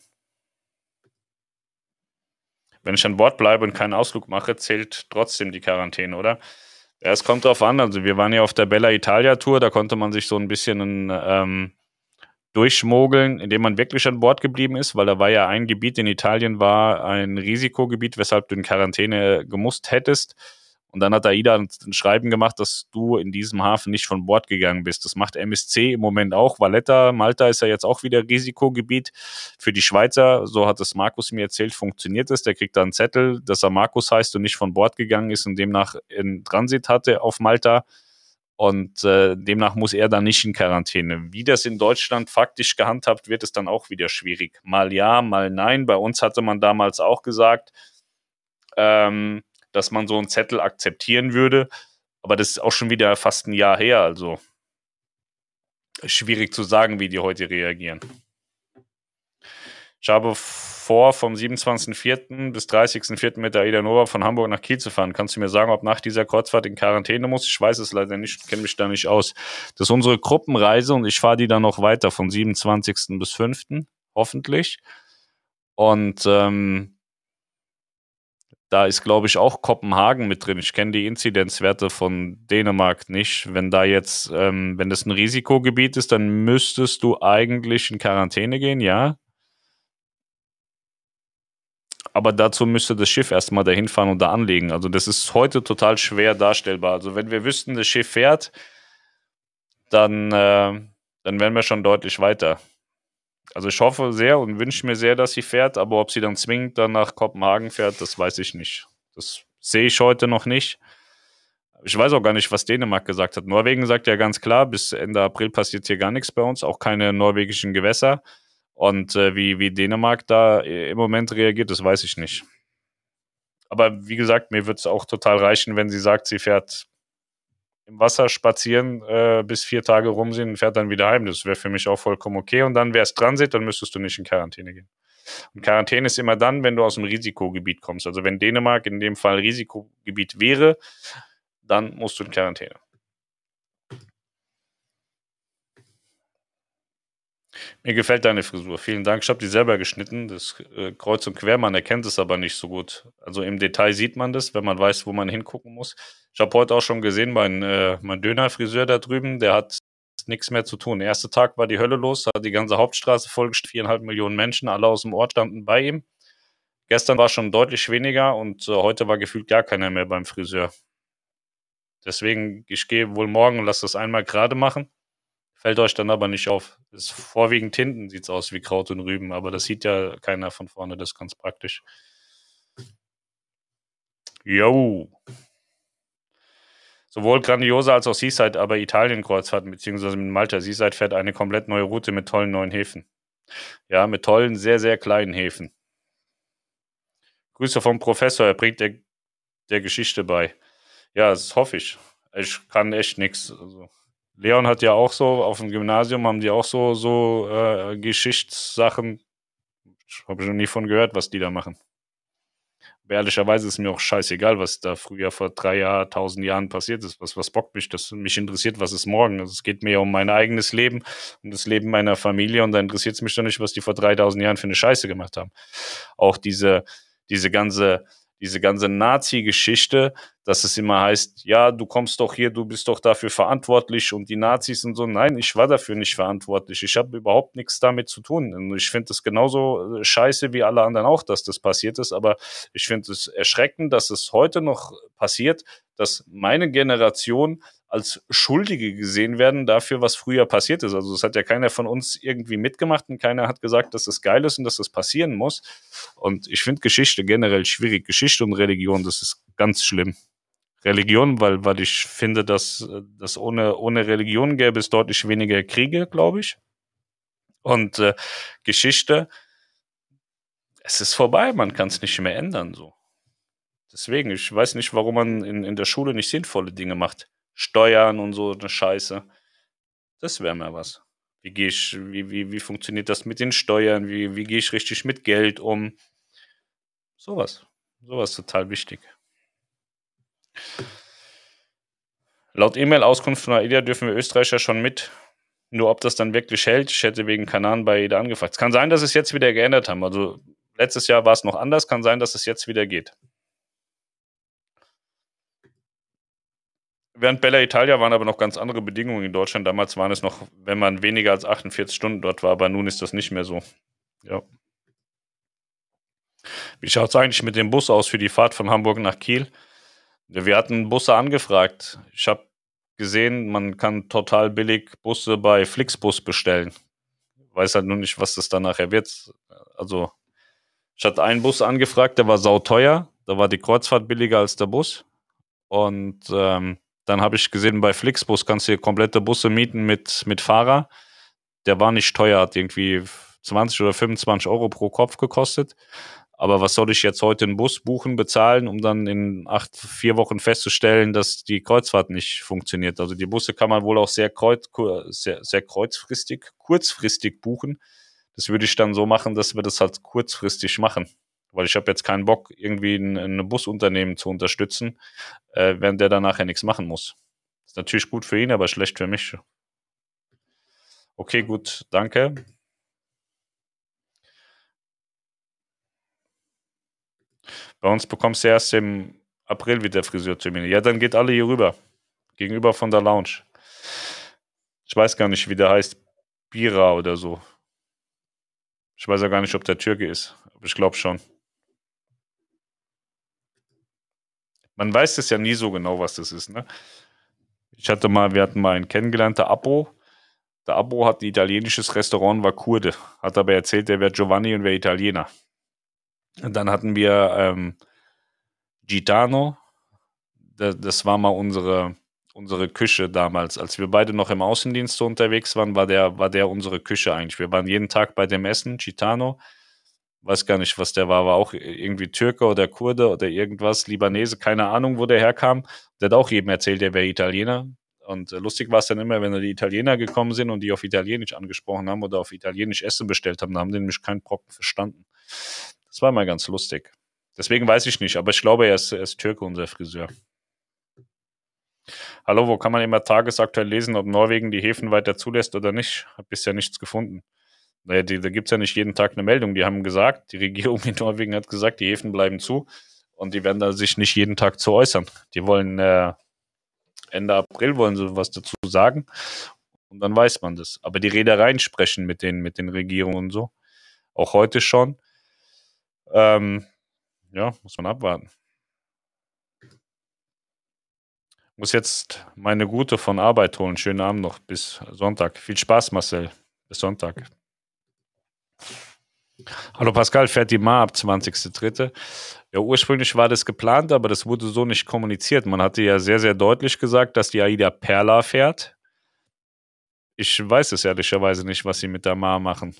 Wenn ich an Bord bleibe und keinen Ausflug mache, zählt trotzdem die Quarantäne, oder? Ja, es kommt drauf an. Also wir waren ja auf der Bella Italia Tour, da konnte man sich so ein bisschen ähm, durchschmuggeln, indem man wirklich an Bord geblieben ist, weil da war ja ein Gebiet in Italien war ein Risikogebiet, weshalb du in Quarantäne gemusst hättest. Und dann hat AIDA ein Schreiben gemacht, dass du in diesem Hafen nicht von Bord gegangen bist. Das macht MSC im Moment auch. Valletta, Malta ist ja jetzt auch wieder Risikogebiet. Für die Schweizer, so hat es Markus mir erzählt, funktioniert es. Der kriegt da einen Zettel, dass er Markus heißt und nicht von Bord gegangen ist und demnach in Transit hatte auf Malta. Und äh, demnach muss er dann nicht in Quarantäne. Wie das in Deutschland faktisch gehandhabt wird, ist dann auch wieder schwierig. Mal ja, mal nein. Bei uns hatte man damals auch gesagt, ähm, dass man so einen Zettel akzeptieren würde. Aber das ist auch schon wieder fast ein Jahr her. Also schwierig zu sagen, wie die heute reagieren. Ich habe vor, vom 27.04. bis 30.04. mit der Aida Nova von Hamburg nach Kiel zu fahren. Kannst du mir sagen, ob nach dieser Kreuzfahrt in Quarantäne muss? Ich weiß es leider nicht, kenne mich da nicht aus. Das ist unsere Gruppenreise und ich fahre die dann noch weiter vom 27. bis 5. hoffentlich. Und ähm, da ist, glaube ich, auch Kopenhagen mit drin. Ich kenne die Inzidenzwerte von Dänemark nicht. Wenn da jetzt, ähm, wenn das ein Risikogebiet ist, dann müsstest du eigentlich in Quarantäne gehen, ja. Aber dazu müsste das Schiff erstmal dahin fahren und da anlegen. Also das ist heute total schwer darstellbar. Also wenn wir wüssten, das Schiff fährt, dann, äh, dann wären wir schon deutlich weiter. Also ich hoffe sehr und wünsche mir sehr, dass sie fährt, aber ob sie dann zwingend dann nach Kopenhagen fährt, das weiß ich nicht. Das sehe ich heute noch nicht. Ich weiß auch gar nicht, was Dänemark gesagt hat. Norwegen sagt ja ganz klar, bis Ende April passiert hier gar nichts bei uns, auch keine norwegischen Gewässer. Und äh, wie, wie Dänemark da im Moment reagiert, das weiß ich nicht. Aber wie gesagt, mir wird es auch total reichen, wenn sie sagt, sie fährt im Wasser spazieren, äh, bis vier Tage rum sind und fährt dann wieder heim. Das wäre für mich auch vollkommen okay. Und dann wäre es Transit, dann müsstest du nicht in Quarantäne gehen. Und Quarantäne ist immer dann, wenn du aus dem Risikogebiet kommst. Also wenn Dänemark in dem Fall Risikogebiet wäre, dann musst du in Quarantäne. Mir gefällt deine Frisur. Vielen Dank. Ich habe die selber geschnitten. Das äh, Kreuz und Quer, man erkennt es aber nicht so gut. Also im Detail sieht man das, wenn man weiß, wo man hingucken muss. Ich habe heute auch schon gesehen, mein, äh, mein Dönerfriseur da drüben, der hat nichts mehr zu tun. Der erste Tag war die Hölle los, hat die ganze Hauptstraße vollgestellt, viereinhalb Millionen Menschen, alle aus dem Ort standen bei ihm. Gestern war schon deutlich weniger und äh, heute war gefühlt gar keiner mehr beim Friseur. Deswegen, ich gehe wohl morgen und lasse das einmal gerade machen. Fällt euch dann aber nicht auf. ist vorwiegend hinten sieht es aus wie Kraut und Rüben, aber das sieht ja keiner von vorne, das ist ganz praktisch. Jo. Sowohl Grandiosa als auch Seaside, aber Italien-Kreuzfahrten, beziehungsweise mit Malta. Seaside fährt eine komplett neue Route mit tollen neuen Häfen. Ja, mit tollen, sehr, sehr kleinen Häfen. Grüße vom Professor, er bringt der, der Geschichte bei. Ja, das hoffe ich. Ich kann echt nichts. Also, Leon hat ja auch so, auf dem Gymnasium haben die auch so, so äh, Geschichtssachen. Ich habe schon nie von gehört, was die da machen. Aber ehrlicherweise ist mir auch scheißegal, was da früher vor drei Jahren, tausend Jahren passiert ist. Was, was bockt mich? Das mich interessiert, was ist morgen. Also es geht mir ja um mein eigenes Leben, um das Leben meiner Familie und da interessiert es mich doch nicht, was die vor 3000 Jahren für eine Scheiße gemacht haben. Auch diese, diese ganze, diese ganze Nazi-Geschichte, dass es immer heißt, ja, du kommst doch hier, du bist doch dafür verantwortlich und die Nazis und so. Nein, ich war dafür nicht verantwortlich. Ich habe überhaupt nichts damit zu tun. Und ich finde es genauso äh, scheiße wie alle anderen auch, dass das passiert ist. Aber ich finde es erschreckend, dass es heute noch passiert, dass meine Generation als Schuldige gesehen werden dafür, was früher passiert ist. Also es hat ja keiner von uns irgendwie mitgemacht und keiner hat gesagt, dass das geil ist und dass das passieren muss. Und ich finde Geschichte generell schwierig. Geschichte und Religion, das ist ganz schlimm. Religion, weil, weil ich finde, dass, dass ohne, ohne Religion gäbe es deutlich weniger Kriege, glaube ich. Und äh, Geschichte, es ist vorbei, man kann es nicht mehr ändern so. Deswegen, ich weiß nicht, warum man in, in der Schule nicht sinnvolle Dinge macht. Steuern und so eine Scheiße. Das wäre mir was. Wie gehe ich, wie, wie, wie funktioniert das mit den Steuern? Wie, wie gehe ich richtig mit Geld um? Sowas. Sowas total wichtig. Laut E-Mail-Auskunft von AIDA dürfen wir Österreicher schon mit. Nur ob das dann wirklich hält, ich hätte wegen Kanan bei AIDA angefragt. Es kann sein, dass es jetzt wieder geändert haben. Also letztes Jahr war es noch anders, kann sein, dass es jetzt wieder geht. Während Bella Italia waren aber noch ganz andere Bedingungen in Deutschland. Damals waren es noch, wenn man weniger als 48 Stunden dort war, aber nun ist das nicht mehr so. Ja. Wie schaut es eigentlich mit dem Bus aus für die Fahrt von Hamburg nach Kiel? Wir hatten Busse angefragt. Ich habe gesehen, man kann total billig Busse bei Flixbus bestellen. Weiß halt nur nicht, was das dann nachher wird. Also, ich hatte einen Bus angefragt, der war sauteuer. Da war die Kreuzfahrt billiger als der Bus. Und ähm, dann habe ich gesehen, bei Flixbus kannst du hier komplette Busse mieten mit, mit Fahrer. Der war nicht teuer, hat irgendwie 20 oder 25 Euro pro Kopf gekostet. Aber was soll ich jetzt heute einen Bus buchen, bezahlen, um dann in acht, vier Wochen festzustellen, dass die Kreuzfahrt nicht funktioniert? Also die Busse kann man wohl auch sehr, kreuz, sehr, sehr kreuzfristig, kurzfristig buchen. Das würde ich dann so machen, dass wir das halt kurzfristig machen weil ich habe jetzt keinen Bock, irgendwie ein, ein Busunternehmen zu unterstützen, äh, während der dann nachher nichts machen muss. Ist natürlich gut für ihn, aber schlecht für mich. Okay, gut, danke. Bei uns bekommst du erst im April wieder Friseurtermine. Ja, dann geht alle hier rüber. Gegenüber von der Lounge. Ich weiß gar nicht, wie der heißt. Bira oder so. Ich weiß ja gar nicht, ob der Türke ist. Aber ich glaube schon. Man weiß es ja nie so genau, was das ist. Ne? Ich hatte mal, wir hatten mal einen kennengelernt, der Abo. Der Abo hat ein italienisches Restaurant, war Kurde. Hat aber erzählt, der wäre Giovanni und wäre Italiener. Und dann hatten wir ähm, Gitano. Das, das war mal unsere, unsere Küche damals. Als wir beide noch im Außendienst unterwegs waren, war der, war der unsere Küche eigentlich. Wir waren jeden Tag bei dem Essen, Gitano weiß gar nicht, was der war, war auch irgendwie Türke oder Kurde oder irgendwas, Libanese, keine Ahnung, wo der herkam. Der hat auch jedem erzählt, der wäre Italiener. Und äh, lustig war es dann immer, wenn da die Italiener gekommen sind und die auf Italienisch angesprochen haben oder auf Italienisch Essen bestellt haben, da haben die nämlich keinen Brocken verstanden. Das war mal ganz lustig. Deswegen weiß ich nicht, aber ich glaube, er ist, er ist Türke, unser Friseur. Hallo, wo kann man immer tagesaktuell lesen, ob Norwegen die Häfen weiter zulässt oder nicht? Hab bisher nichts gefunden. Naja, da gibt es ja nicht jeden Tag eine Meldung. Die haben gesagt, die Regierung in Norwegen hat gesagt, die Häfen bleiben zu und die werden da sich nicht jeden Tag zu äußern. Die wollen äh, Ende April wollen sie was dazu sagen und dann weiß man das. Aber die Reedereien sprechen mit den, mit den Regierungen und so. Auch heute schon. Ähm, ja, muss man abwarten. Muss jetzt meine Gute von Arbeit holen. Schönen Abend noch bis Sonntag. Viel Spaß, Marcel. Bis Sonntag. Hallo Pascal, fährt die Ma ab 20.03. Ja, ursprünglich war das geplant, aber das wurde so nicht kommuniziert. Man hatte ja sehr, sehr deutlich gesagt, dass die AIDA Perla fährt. Ich weiß es ehrlicherweise nicht, was sie mit der Ma machen.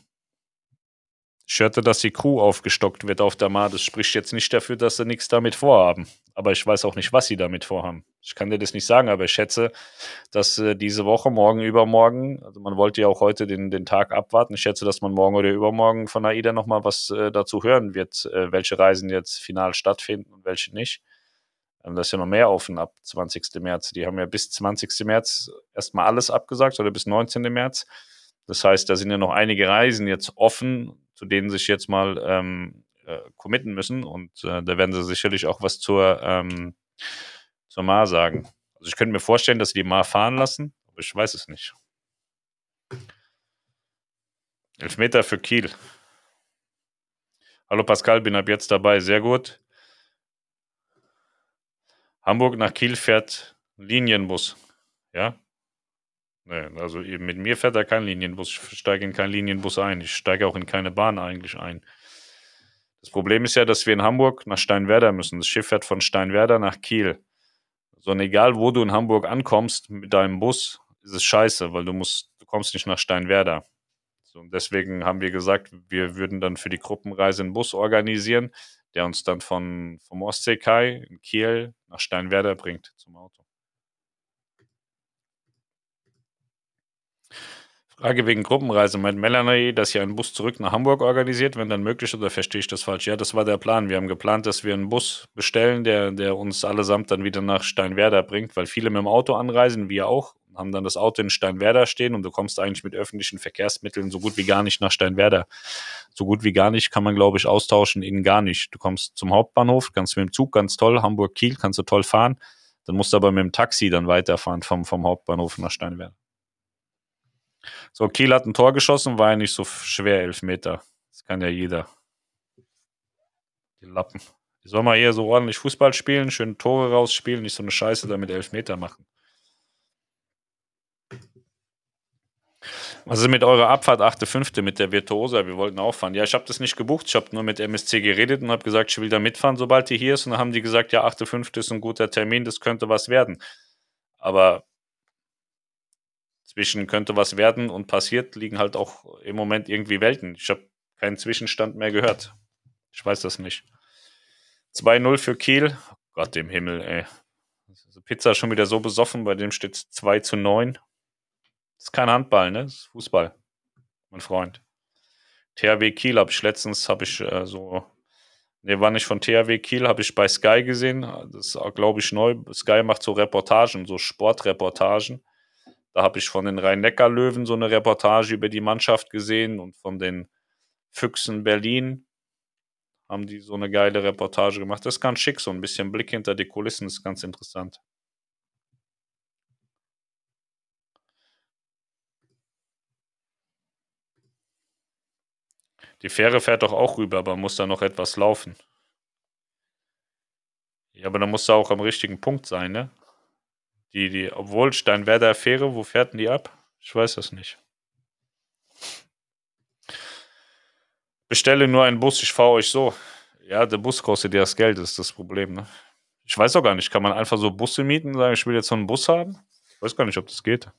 Ich hörte, dass die Crew aufgestockt wird auf der Mar. Das spricht jetzt nicht dafür, dass sie nichts damit vorhaben. Aber ich weiß auch nicht, was sie damit vorhaben. Ich kann dir das nicht sagen, aber ich schätze, dass äh, diese Woche, morgen, übermorgen, also man wollte ja auch heute den, den Tag abwarten. Ich schätze, dass man morgen oder übermorgen von AIDA nochmal was äh, dazu hören wird, äh, welche Reisen jetzt final stattfinden und welche nicht. Ähm, das ist ja noch mehr offen ab 20. März. Die haben ja bis 20. März erstmal alles abgesagt oder bis 19. März. Das heißt, da sind ja noch einige Reisen jetzt offen zu denen sich jetzt mal ähm, äh, committen müssen. Und äh, da werden sie sicherlich auch was zur, ähm, zur Mar sagen. Also ich könnte mir vorstellen, dass sie die Mar fahren lassen, aber ich weiß es nicht. Elfmeter für Kiel. Hallo Pascal, bin ab jetzt dabei. Sehr gut. Hamburg nach Kiel fährt Linienbus. Ja, Nee, also mit mir fährt er kein Linienbus. Ich steige in keinen Linienbus ein. Ich steige auch in keine Bahn eigentlich ein. Das Problem ist ja, dass wir in Hamburg nach Steinwerder müssen. Das Schiff fährt von Steinwerder nach Kiel. So, und egal wo du in Hamburg ankommst mit deinem Bus, ist es scheiße, weil du musst, du kommst nicht nach Steinwerder. So, und deswegen haben wir gesagt, wir würden dann für die Gruppenreise einen Bus organisieren, der uns dann von, vom Ostseekai in Kiel nach Steinwerder bringt zum Auto. Frage wegen Gruppenreise. Meint Melanie, dass ihr einen Bus zurück nach Hamburg organisiert, wenn dann möglich, oder verstehe ich das falsch? Ja, das war der Plan. Wir haben geplant, dass wir einen Bus bestellen, der, der uns allesamt dann wieder nach Steinwerder bringt, weil viele mit dem Auto anreisen, wir auch, haben dann das Auto in Steinwerder stehen und du kommst eigentlich mit öffentlichen Verkehrsmitteln so gut wie gar nicht nach Steinwerder. So gut wie gar nicht kann man, glaube ich, austauschen in gar nicht. Du kommst zum Hauptbahnhof, kannst mit dem Zug ganz toll, Hamburg-Kiel kannst du toll fahren, dann musst du aber mit dem Taxi dann weiterfahren vom, vom Hauptbahnhof nach Steinwerder. So, Kiel hat ein Tor geschossen, war ja nicht so schwer, elf Meter. Das kann ja jeder. Die Lappen. Die soll mal eher so ordentlich Fußball spielen, schöne Tore rausspielen, nicht so eine Scheiße da mit elf Meter machen. Was ist mit eurer Abfahrt 8.5. mit der Virtuosa? Wir wollten auch fahren. Ja, ich habe das nicht gebucht. Ich habe nur mit MSC geredet und habe gesagt, ich will da mitfahren, sobald die hier ist. Und dann haben die gesagt, ja, 8.5. ist ein guter Termin, das könnte was werden. Aber zwischen könnte was werden und passiert, liegen halt auch im Moment irgendwie Welten. Ich habe keinen Zwischenstand mehr gehört. Ich weiß das nicht. 2-0 für Kiel. Oh Gott im Himmel, ey. Also Pizza schon wieder so besoffen, bei dem steht 2 zu 9. Das ist kein Handball, ne? Das ist Fußball. Mein Freund. THW Kiel habe ich letztens, habe ich äh, so, ne, war nicht von THW Kiel, habe ich bei Sky gesehen. Das ist, glaube ich, neu. Sky macht so Reportagen, so Sportreportagen. Da habe ich von den Rhein-Neckar-Löwen so eine Reportage über die Mannschaft gesehen und von den Füchsen Berlin haben die so eine geile Reportage gemacht. Das ist ganz schick, so ein bisschen Blick hinter die Kulissen ist ganz interessant. Die Fähre fährt doch auch rüber, aber muss da noch etwas laufen. Ja, aber dann muss da auch am richtigen Punkt sein, ne? Die, die, obwohl Steinwerder Fähre, wo fährten die ab? Ich weiß das nicht. Bestelle nur einen Bus, ich fahre euch so. Ja, der Bus kostet ja das Geld, das ist das Problem. Ne? Ich weiß auch gar nicht, kann man einfach so Busse mieten und sagen, ich will jetzt so einen Bus haben? Ich weiß gar nicht, ob das geht.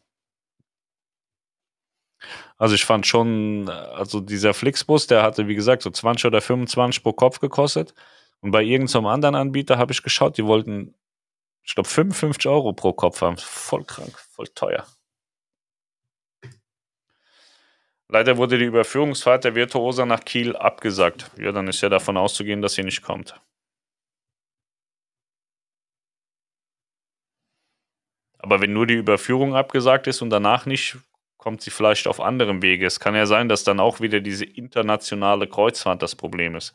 Also ich fand schon, also dieser Flixbus, der hatte wie gesagt so 20 oder 25 pro Kopf gekostet. Und bei irgendeinem anderen Anbieter habe ich geschaut, die wollten ich glaube, 55 Euro pro Kopf haben. Voll krank, voll teuer. Leider wurde die Überführungsfahrt der Virtuosa nach Kiel abgesagt. Ja, dann ist ja davon auszugehen, dass sie nicht kommt. Aber wenn nur die Überführung abgesagt ist und danach nicht kommt sie vielleicht auf anderem Wege. Es kann ja sein, dass dann auch wieder diese internationale Kreuzfahrt das Problem ist.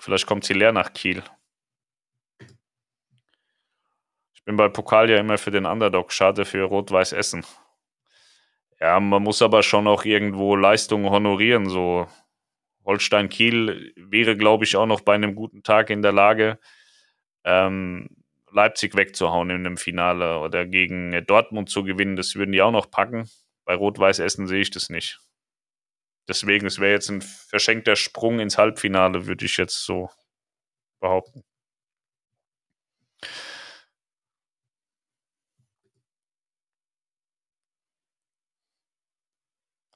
Vielleicht kommt sie leer nach Kiel. Ich bin bei Pokal ja immer für den Underdog, schade für Rot-Weiß Essen. Ja, man muss aber schon auch irgendwo Leistungen honorieren. So Holstein Kiel wäre, glaube ich, auch noch bei einem guten Tag in der Lage, ähm, Leipzig wegzuhauen in einem Finale oder gegen Dortmund zu gewinnen. Das würden die auch noch packen. Bei Rot-Weiß Essen sehe ich das nicht. Deswegen, es wäre jetzt ein verschenkter Sprung ins Halbfinale, würde ich jetzt so behaupten.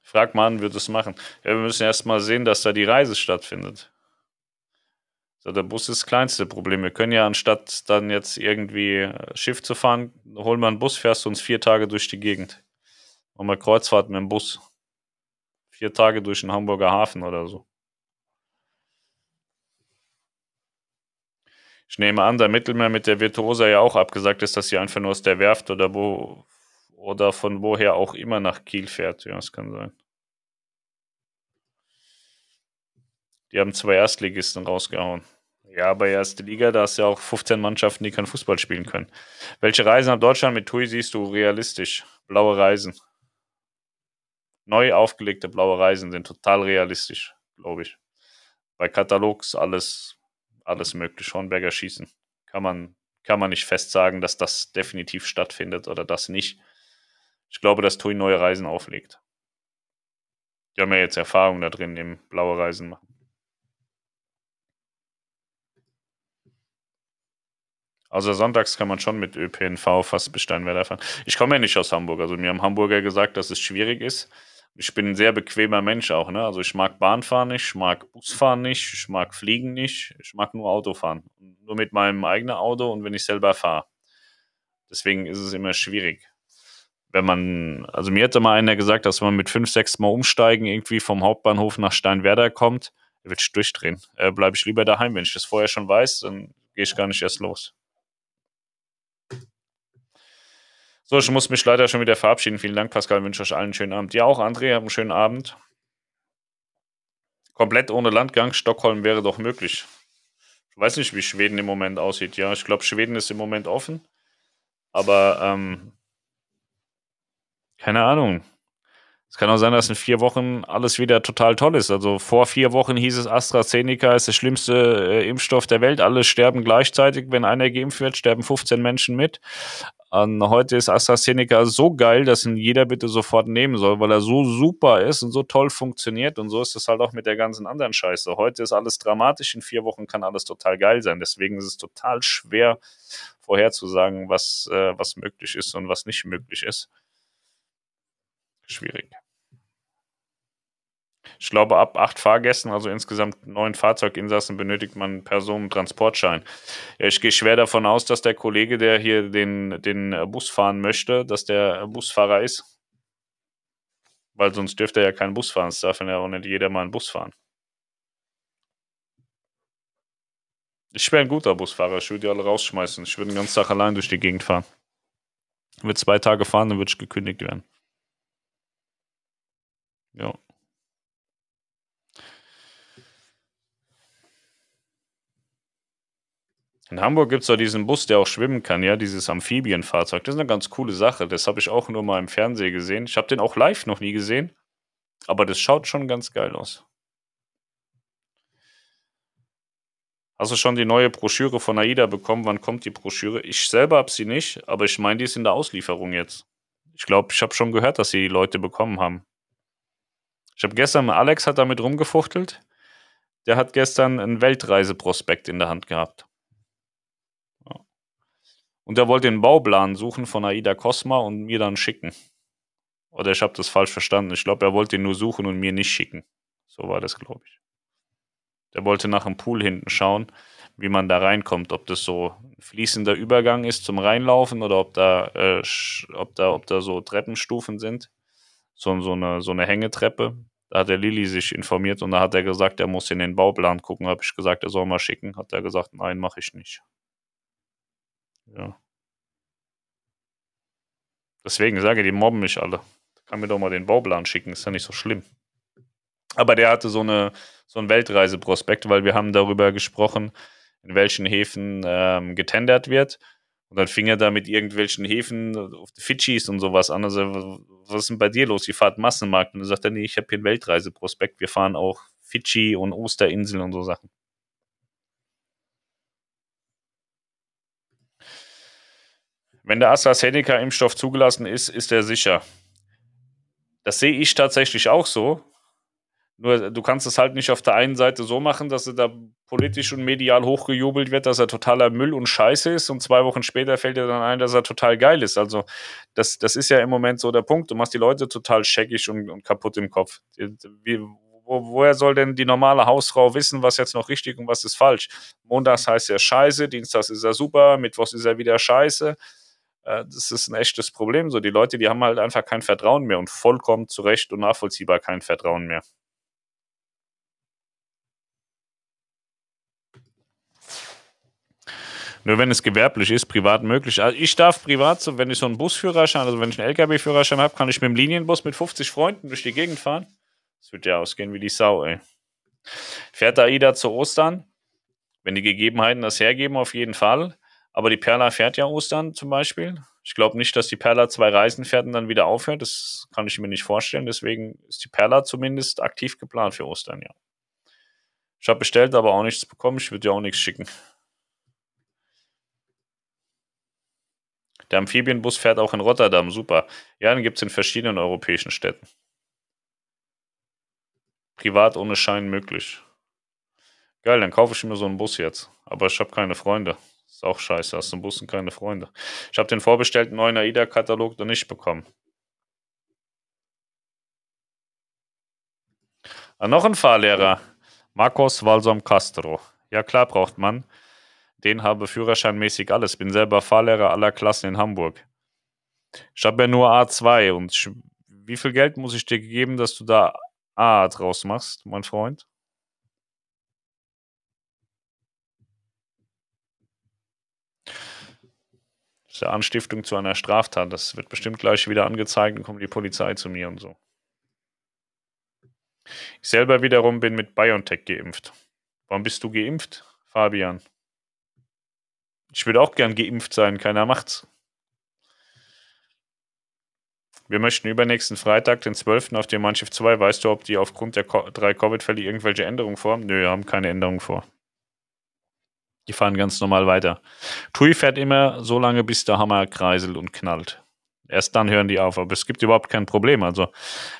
Frag mal an, wird es machen. Ja, wir müssen erst mal sehen, dass da die Reise stattfindet. So, der Bus ist das kleinste Problem. Wir können ja anstatt dann jetzt irgendwie äh, Schiff zu fahren, holen wir einen Bus, fährst du uns vier Tage durch die Gegend. Machen wir Kreuzfahrt mit dem Bus. Vier Tage durch den Hamburger Hafen oder so. Ich nehme an, der Mittelmeer mit der Virtuosa ja auch abgesagt ist, dass sie einfach nur aus der Werft oder wo oder von woher auch immer nach Kiel fährt. Ja, das kann sein. Die haben zwei Erstligisten rausgehauen. Ja, aber erste Liga, da hast du ja auch 15 Mannschaften, die kein Fußball spielen können. Welche Reisen nach Deutschland mit TUI siehst du realistisch? Blaue Reisen. Neu aufgelegte blaue Reisen sind total realistisch, glaube ich. Bei Katalogs alles, alles möglich. Hornberger Schießen. Kann man, kann man nicht fest sagen, dass das definitiv stattfindet oder das nicht. Ich glaube, dass TUI neue Reisen auflegt. Die haben ja jetzt Erfahrung da drin im blaue Reisen machen. Also sonntags kann man schon mit ÖPNV fast bis Steinwerder fahren. Ich komme ja nicht aus Hamburg. Also mir haben Hamburger gesagt, dass es schwierig ist. Ich bin ein sehr bequemer Mensch auch. Ne? Also ich mag Bahnfahren nicht, ich mag Busfahren nicht, ich mag Fliegen nicht, ich mag nur Autofahren. Nur mit meinem eigenen Auto und wenn ich selber fahre. Deswegen ist es immer schwierig. Wenn man, also mir hätte mal einer gesagt, dass man mit fünf, sechs Mal umsteigen irgendwie vom Hauptbahnhof nach Steinwerder kommt, wird ich durchdrehen. Äh, Bleibe ich lieber daheim. Wenn ich das vorher schon weiß, dann gehe ich gar nicht erst los. So, ich muss mich leider schon wieder verabschieden. Vielen Dank, Pascal. Ich wünsche euch allen einen schönen Abend. Ja, auch André, habt einen schönen Abend. Komplett ohne Landgang. Stockholm wäre doch möglich. Ich weiß nicht, wie Schweden im Moment aussieht. Ja, ich glaube, Schweden ist im Moment offen. Aber, ähm, keine Ahnung. Es kann auch sein, dass in vier Wochen alles wieder total toll ist. Also vor vier Wochen hieß es, AstraZeneca ist der schlimmste äh, Impfstoff der Welt. Alle sterben gleichzeitig. Wenn einer geimpft wird, sterben 15 Menschen mit. Und heute ist AstraZeneca so geil, dass ihn jeder bitte sofort nehmen soll, weil er so super ist und so toll funktioniert. Und so ist es halt auch mit der ganzen anderen Scheiße. Heute ist alles dramatisch, in vier Wochen kann alles total geil sein. Deswegen ist es total schwer vorherzusagen, was, äh, was möglich ist und was nicht möglich ist. Schwierig. Ich glaube, ab acht Fahrgästen, also insgesamt neun Fahrzeuginsassen, benötigt man einen Personentransportschein. Ja, ich gehe schwer davon aus, dass der Kollege, der hier den, den Bus fahren möchte, dass der Busfahrer ist. Weil sonst dürfte er ja keinen Bus fahren. Es darf ja auch nicht jeder mal einen Bus fahren. Ich wäre ein guter Busfahrer. Ich würde die alle rausschmeißen. Ich würde den ganzen Tag allein durch die Gegend fahren. Ich würde zwei Tage fahren, dann würde ich gekündigt werden. Ja. In Hamburg gibt es doch diesen Bus, der auch schwimmen kann, ja, dieses Amphibienfahrzeug. Das ist eine ganz coole Sache. Das habe ich auch nur mal im Fernsehen gesehen. Ich habe den auch live noch nie gesehen, aber das schaut schon ganz geil aus. Hast du schon die neue Broschüre von AIDA bekommen? Wann kommt die Broschüre? Ich selber habe sie nicht, aber ich meine, die ist in der Auslieferung jetzt. Ich glaube, ich habe schon gehört, dass sie die Leute bekommen haben. Ich habe gestern, Alex hat damit rumgefuchtelt. Der hat gestern einen Weltreiseprospekt in der Hand gehabt. Und er wollte den Bauplan suchen von Aida Cosma und mir dann schicken. Oder ich habe das falsch verstanden. Ich glaube, er wollte ihn nur suchen und mir nicht schicken. So war das, glaube ich. Der wollte nach dem Pool hinten schauen, wie man da reinkommt. Ob das so ein fließender Übergang ist zum Reinlaufen oder ob da, äh, ob da, ob da so Treppenstufen sind. So, so, eine, so eine Hängetreppe. Da hat der Lilly sich informiert und da hat er gesagt, er muss in den Bauplan gucken. Habe ich gesagt, er soll mal schicken. Hat er gesagt, nein, mache ich nicht. Ja. Deswegen sage ich, die mobben mich alle. Kann mir doch mal den Bauplan schicken, ist ja nicht so schlimm. Aber der hatte so, eine, so einen Weltreiseprospekt, weil wir haben darüber gesprochen, in welchen Häfen ähm, getendert wird. Und dann fing er da mit irgendwelchen Häfen auf die Fidschis und sowas an. Also, was ist denn bei dir los? Ihr fahrt Massenmarkt. Und dann sagt er, nee, ich habe hier einen Weltreiseprospekt. Wir fahren auch Fidschi und Osterinsel und so Sachen. Wenn der AstraZeneca-Impfstoff zugelassen ist, ist er sicher. Das sehe ich tatsächlich auch so. Nur du kannst es halt nicht auf der einen Seite so machen, dass er da politisch und medial hochgejubelt wird, dass er totaler Müll und Scheiße ist und zwei Wochen später fällt dir dann ein, dass er total geil ist. Also das, das ist ja im Moment so der Punkt. Du machst die Leute total scheckig und, und kaputt im Kopf. Wie, wo, woher soll denn die normale Hausfrau wissen, was jetzt noch richtig und was ist falsch? Montags heißt er Scheiße, Dienstags ist er super, Mittwochs ist er wieder Scheiße. Äh, das ist ein echtes Problem. So, die Leute, die haben halt einfach kein Vertrauen mehr und vollkommen zu Recht und nachvollziehbar kein Vertrauen mehr. Nur wenn es gewerblich ist, privat möglich. Also ich darf privat, so, wenn ich so einen Busführerschein, also wenn ich einen LKW-Führerschein habe, kann ich mit dem Linienbus mit 50 Freunden durch die Gegend fahren. Das wird ja ausgehen wie die Sau, ey. Fährt AIDA zu Ostern? Wenn die Gegebenheiten das hergeben, auf jeden Fall. Aber die Perla fährt ja Ostern zum Beispiel. Ich glaube nicht, dass die Perla zwei Reisen fährt und dann wieder aufhört. Das kann ich mir nicht vorstellen. Deswegen ist die Perla zumindest aktiv geplant für Ostern, ja. Ich habe bestellt, aber auch nichts bekommen. Ich würde dir auch nichts schicken. Der Amphibienbus fährt auch in Rotterdam, super. Ja, den gibt es in verschiedenen europäischen Städten. Privat ohne Schein möglich. Geil, dann kaufe ich mir so einen Bus jetzt. Aber ich habe keine Freunde. Ist auch scheiße, hast du einen Bus und keine Freunde. Ich habe den vorbestellten neuen AIDA-Katalog noch nicht bekommen. Ah, noch ein Fahrlehrer. Marcos Walsom Castro. Ja, klar braucht man den habe führerscheinmäßig alles. Bin selber Fahrlehrer aller Klassen in Hamburg. Ich habe ja nur A2 und wie viel Geld muss ich dir geben, dass du da A draus machst, mein Freund? Das ist ja Anstiftung zu einer Straftat. Das wird bestimmt gleich wieder angezeigt und kommt die Polizei zu mir und so. Ich selber wiederum bin mit BioNTech geimpft. Warum bist du geimpft, Fabian? Ich würde auch gern geimpft sein, keiner macht's. Wir möchten übernächsten Freitag, den 12. auf die Mannschaft 2. Weißt du, ob die aufgrund der drei Covid-Fälle irgendwelche Änderungen vorhaben? Nö, haben keine Änderungen vor. Die fahren ganz normal weiter. Tui fährt immer so lange, bis der Hammer kreiselt und knallt. Erst dann hören die auf, aber es gibt überhaupt kein Problem. Also,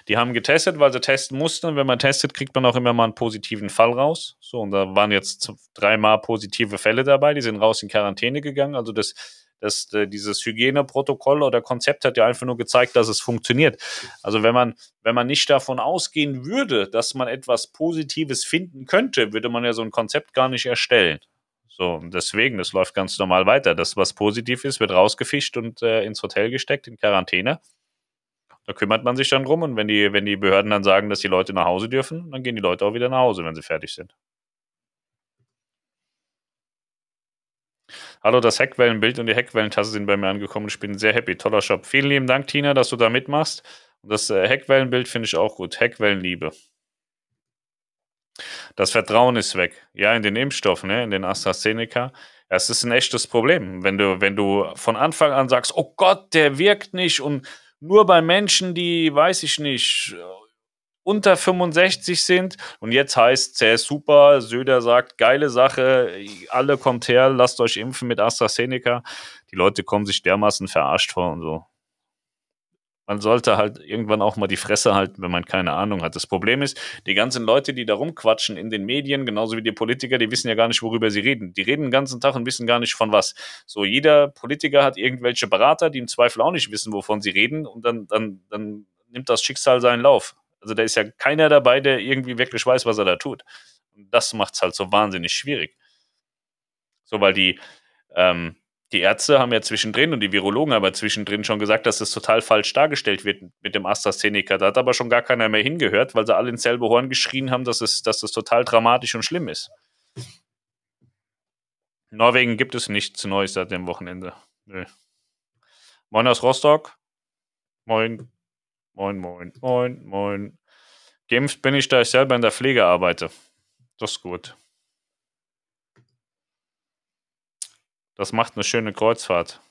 die haben getestet, weil sie testen mussten. Und wenn man testet, kriegt man auch immer mal einen positiven Fall raus. So, und da waren jetzt dreimal positive Fälle dabei, die sind raus in Quarantäne gegangen. Also, das, das, äh, dieses Hygieneprotokoll oder Konzept hat ja einfach nur gezeigt, dass es funktioniert. Also, wenn man, wenn man nicht davon ausgehen würde, dass man etwas Positives finden könnte, würde man ja so ein Konzept gar nicht erstellen. So, deswegen, das läuft ganz normal weiter. Das, was positiv ist, wird rausgefischt und äh, ins Hotel gesteckt, in Quarantäne. Da kümmert man sich dann drum und wenn die, wenn die Behörden dann sagen, dass die Leute nach Hause dürfen, dann gehen die Leute auch wieder nach Hause, wenn sie fertig sind. Hallo, das Heckwellenbild und die Heckwellentasse sind bei mir angekommen. Ich bin sehr happy. Toller Shop. Vielen lieben Dank, Tina, dass du da mitmachst. Und das äh, Heckwellenbild finde ich auch gut. Heckwellenliebe. Das Vertrauen ist weg. Ja, in den Impfstoff, ne, in den AstraZeneca. Es ist ein echtes Problem, wenn du, wenn du von Anfang an sagst, oh Gott, der wirkt nicht und nur bei Menschen, die, weiß ich nicht, unter 65 sind und jetzt heißt es, super, Söder sagt, geile Sache, alle kommt her, lasst euch impfen mit AstraZeneca. Die Leute kommen sich dermaßen verarscht vor und so man sollte halt irgendwann auch mal die Fresse halten, wenn man keine Ahnung hat. Das Problem ist, die ganzen Leute, die da rumquatschen in den Medien, genauso wie die Politiker, die wissen ja gar nicht, worüber sie reden. Die reden den ganzen Tag und wissen gar nicht von was. So, jeder Politiker hat irgendwelche Berater, die im Zweifel auch nicht wissen, wovon sie reden und dann, dann, dann nimmt das Schicksal seinen Lauf. Also da ist ja keiner dabei, der irgendwie wirklich weiß, was er da tut. Und das macht es halt so wahnsinnig schwierig. So, weil die, ähm, die Ärzte haben ja zwischendrin und die Virologen haben ja zwischendrin schon gesagt, dass das total falsch dargestellt wird mit dem AstraZeneca. Da hat aber schon gar keiner mehr hingehört, weil sie alle ins selbe Horn geschrien haben, dass es, dass es total dramatisch und schlimm ist. In Norwegen gibt es nichts Neues seit dem Wochenende. Nö. Moin aus Rostock. Moin. Moin, moin, moin, moin. Geimpft bin ich, da ich selber in der Pflege arbeite. Das ist gut. Das macht eine schöne Kreuzfahrt.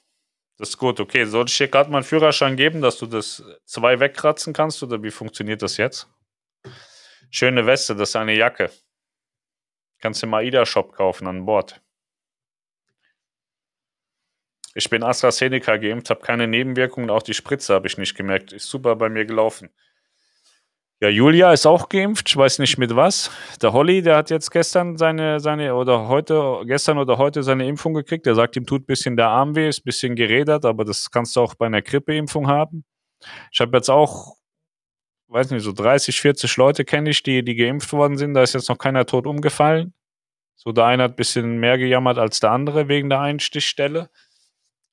Das ist gut. Okay, soll ich dir gerade mal einen Führerschein geben, dass du das zwei wegkratzen kannst oder wie funktioniert das jetzt? Schöne Weste, das ist eine Jacke. Kannst du im AIDA-Shop kaufen an Bord. Ich bin AstraZeneca geimpft, habe keine Nebenwirkungen, auch die Spritze habe ich nicht gemerkt. Ist super bei mir gelaufen. Ja, Julia ist auch geimpft, ich weiß nicht mit was. Der Holly, der hat jetzt gestern seine, seine, oder heute, gestern oder heute seine Impfung gekriegt. Der sagt, ihm tut ein bisschen der Arm weh, ist ein bisschen gerädert, aber das kannst du auch bei einer Grippeimpfung haben. Ich habe jetzt auch, weiß nicht, so 30, 40 Leute kenne ich, die, die geimpft worden sind. Da ist jetzt noch keiner tot umgefallen. So, der eine hat ein bisschen mehr gejammert als der andere wegen der Einstichstelle.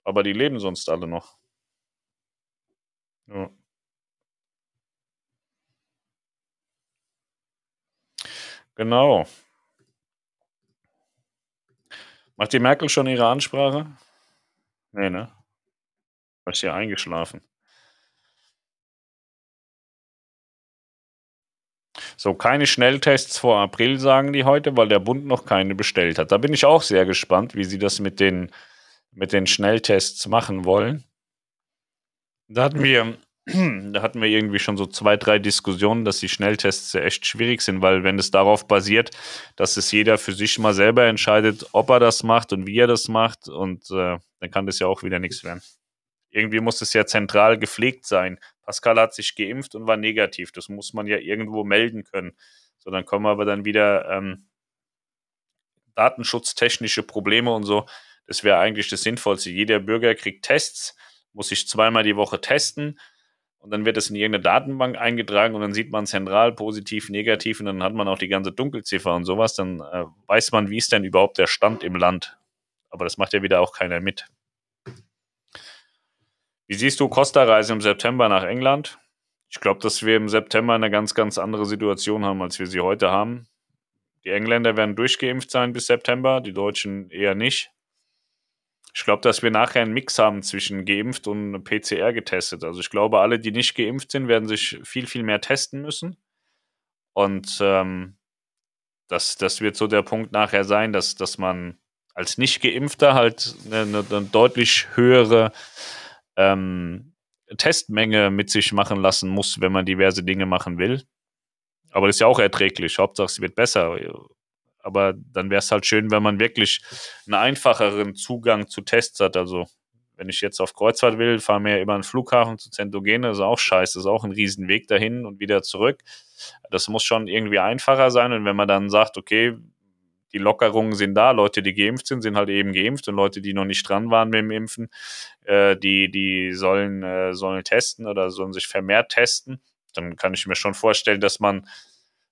Aber die leben sonst alle noch. Ja. Genau. Macht die Merkel schon ihre Ansprache? Nee, ne? Ist ja eingeschlafen. So, keine Schnelltests vor April, sagen die heute, weil der Bund noch keine bestellt hat. Da bin ich auch sehr gespannt, wie sie das mit den, mit den Schnelltests machen wollen. Da hatten wir da hatten wir irgendwie schon so zwei, drei Diskussionen, dass die Schnelltests echt schwierig sind, weil wenn es darauf basiert, dass es jeder für sich mal selber entscheidet, ob er das macht und wie er das macht, und äh, dann kann das ja auch wieder nichts werden. Irgendwie muss es ja zentral gepflegt sein. Pascal hat sich geimpft und war negativ. Das muss man ja irgendwo melden können. So, dann kommen aber dann wieder ähm, datenschutztechnische Probleme und so. Das wäre eigentlich das Sinnvollste. Jeder Bürger kriegt Tests, muss sich zweimal die Woche testen und dann wird es in irgendeine Datenbank eingetragen und dann sieht man zentral positiv, negativ und dann hat man auch die ganze Dunkelziffer und sowas. Dann äh, weiß man, wie ist denn überhaupt der Stand im Land. Aber das macht ja wieder auch keiner mit. Wie siehst du Costa-Reise im September nach England? Ich glaube, dass wir im September eine ganz, ganz andere Situation haben, als wir sie heute haben. Die Engländer werden durchgeimpft sein bis September, die Deutschen eher nicht. Ich glaube, dass wir nachher einen Mix haben zwischen geimpft und PCR getestet. Also ich glaube, alle, die nicht geimpft sind, werden sich viel, viel mehr testen müssen. Und ähm, das, das wird so der Punkt nachher sein, dass, dass man als Nicht-Geimpfter halt eine, eine, eine deutlich höhere ähm, Testmenge mit sich machen lassen muss, wenn man diverse Dinge machen will. Aber das ist ja auch erträglich. Hauptsache, es wird besser aber dann wäre es halt schön, wenn man wirklich einen einfacheren Zugang zu Tests hat. Also wenn ich jetzt auf Kreuzfahrt will, fahre mir immer einen Flughafen zu Zentogene, ist auch scheiße, ist auch ein Riesenweg dahin und wieder zurück. Das muss schon irgendwie einfacher sein und wenn man dann sagt, okay, die Lockerungen sind da, Leute, die geimpft sind, sind halt eben geimpft und Leute, die noch nicht dran waren mit dem Impfen, äh, die, die sollen, äh, sollen testen oder sollen sich vermehrt testen. Dann kann ich mir schon vorstellen, dass man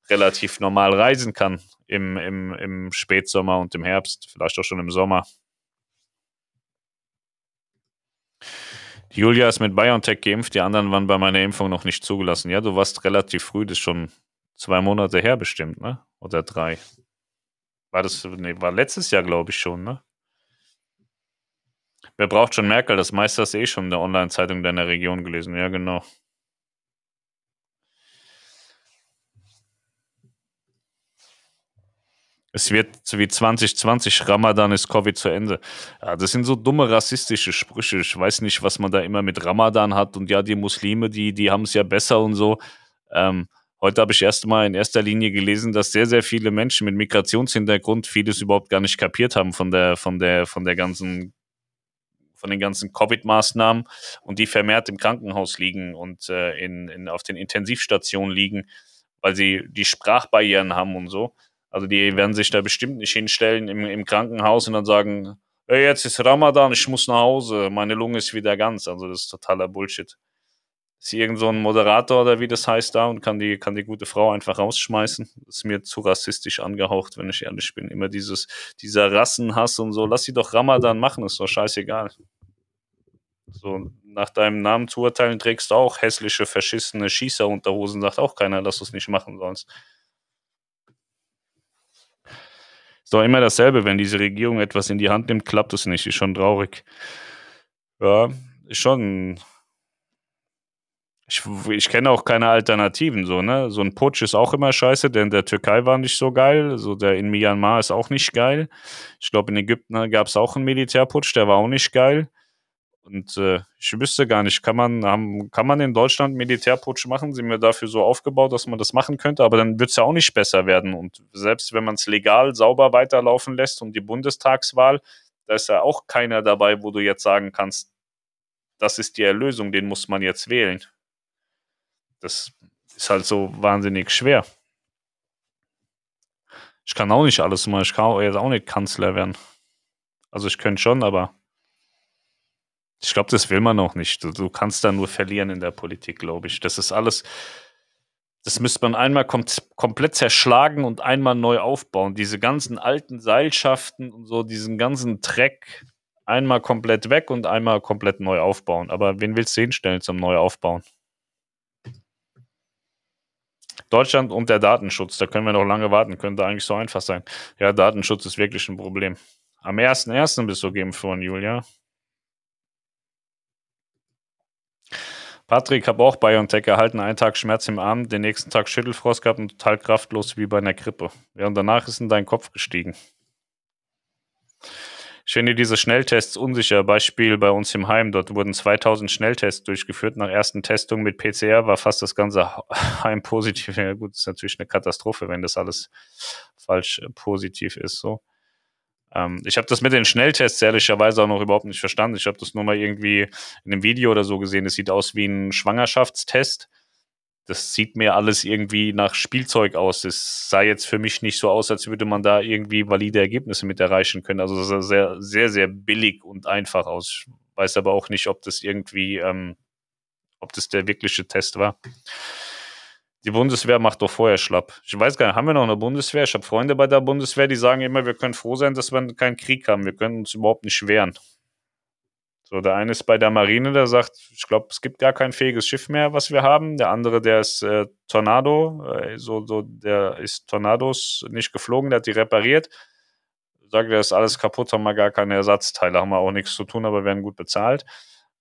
relativ normal reisen kann im, im, im Spätsommer und im Herbst, vielleicht auch schon im Sommer. Julia ist mit BioNTech geimpft, die anderen waren bei meiner Impfung noch nicht zugelassen. Ja, du warst relativ früh, das ist schon zwei Monate her bestimmt, ne? Oder drei. War das, nee, war letztes Jahr, glaube ich, schon, ne? Wer braucht schon Merkel? Das meiste hast du eh schon in der Online-Zeitung deiner Region gelesen. Ja, genau. Es wird wie 2020, Ramadan ist Covid zu Ende. Ja, das sind so dumme rassistische Sprüche. Ich weiß nicht, was man da immer mit Ramadan hat und ja, die Muslime, die, die haben es ja besser und so. Ähm, heute habe ich erst mal in erster Linie gelesen, dass sehr, sehr viele Menschen mit Migrationshintergrund vieles überhaupt gar nicht kapiert haben von der, von der, von der ganzen von den ganzen Covid-Maßnahmen und die vermehrt im Krankenhaus liegen und äh, in, in, auf den Intensivstationen liegen, weil sie die Sprachbarrieren haben und so. Also die werden sich da bestimmt nicht hinstellen im, im Krankenhaus und dann sagen, hey, jetzt ist Ramadan, ich muss nach Hause, meine Lunge ist wieder ganz. Also das ist totaler Bullshit. Ist irgend so ein Moderator oder wie das heißt da und kann die, kann die gute Frau einfach rausschmeißen. Das ist mir zu rassistisch angehaucht, wenn ich ehrlich bin. Immer dieses, dieser Rassenhass und so. Lass sie doch Ramadan machen, ist doch scheißegal. So, nach deinem Namen zu urteilen, trägst du auch hässliche, verschissene Schießerunterhosen, sagt auch keiner, dass du es nicht machen sollst. Ist doch immer dasselbe, wenn diese Regierung etwas in die Hand nimmt, klappt es nicht. Ist schon traurig. Ja, ist schon. ich, ich kenne auch keine Alternativen, so, ne? So ein Putsch ist auch immer scheiße, denn der Türkei war nicht so geil. So der in Myanmar ist auch nicht geil. Ich glaube, in Ägypten gab es auch einen Militärputsch, der war auch nicht geil. Und äh, ich wüsste gar nicht, kann man, haben, kann man in Deutschland Militärputsch machen? Sind wir dafür so aufgebaut, dass man das machen könnte? Aber dann wird es ja auch nicht besser werden. Und selbst wenn man es legal sauber weiterlaufen lässt und die Bundestagswahl, da ist ja auch keiner dabei, wo du jetzt sagen kannst, das ist die Erlösung, den muss man jetzt wählen. Das ist halt so wahnsinnig schwer. Ich kann auch nicht alles machen. Ich kann jetzt auch nicht Kanzler werden. Also ich könnte schon, aber ich glaube, das will man auch nicht. Du, du kannst da nur verlieren in der Politik, glaube ich. Das ist alles, das müsste man einmal kom komplett zerschlagen und einmal neu aufbauen. Diese ganzen alten Seilschaften und so, diesen ganzen Dreck einmal komplett weg und einmal komplett neu aufbauen. Aber wen willst du hinstellen zum Neuaufbauen? Deutschland und der Datenschutz, da können wir noch lange warten, könnte eigentlich so einfach sein. Ja, Datenschutz ist wirklich ein Problem. Am 1.1. bist du geimpft worden, Julia. Patrick, habe auch BioNTech erhalten, einen Tag Schmerz im Arm, den nächsten Tag Schüttelfrost gehabt und total kraftlos wie bei einer Grippe. Ja, und danach ist in dein Kopf gestiegen. Ich finde diese Schnelltests unsicher. Beispiel bei uns im Heim. Dort wurden 2000 Schnelltests durchgeführt. Nach ersten Testungen mit PCR war fast das ganze Heim positiv. Ja gut, ist natürlich eine Katastrophe, wenn das alles falsch äh, positiv ist. So. Ähm, ich habe das mit den Schnelltests ehrlicherweise auch noch überhaupt nicht verstanden. Ich habe das nur mal irgendwie in einem Video oder so gesehen. Es sieht aus wie ein Schwangerschaftstest das sieht mir alles irgendwie nach Spielzeug aus. Es sah jetzt für mich nicht so aus, als würde man da irgendwie valide Ergebnisse mit erreichen können. Also es sah sehr, sehr, sehr billig und einfach aus. Ich weiß aber auch nicht, ob das irgendwie, ähm, ob das der wirkliche Test war. Die Bundeswehr macht doch vorher schlapp. Ich weiß gar nicht, haben wir noch eine Bundeswehr? Ich habe Freunde bei der Bundeswehr, die sagen immer, wir können froh sein, dass wir keinen Krieg haben. Wir können uns überhaupt nicht wehren. So, der eine ist bei der Marine, der sagt, ich glaube, es gibt gar kein fähiges Schiff mehr, was wir haben. Der andere, der ist äh, Tornado, äh, so, so, der ist Tornados nicht geflogen, der hat die repariert. Sagt, der ist alles kaputt, haben wir gar keine Ersatzteile, haben wir auch nichts zu tun, aber werden gut bezahlt.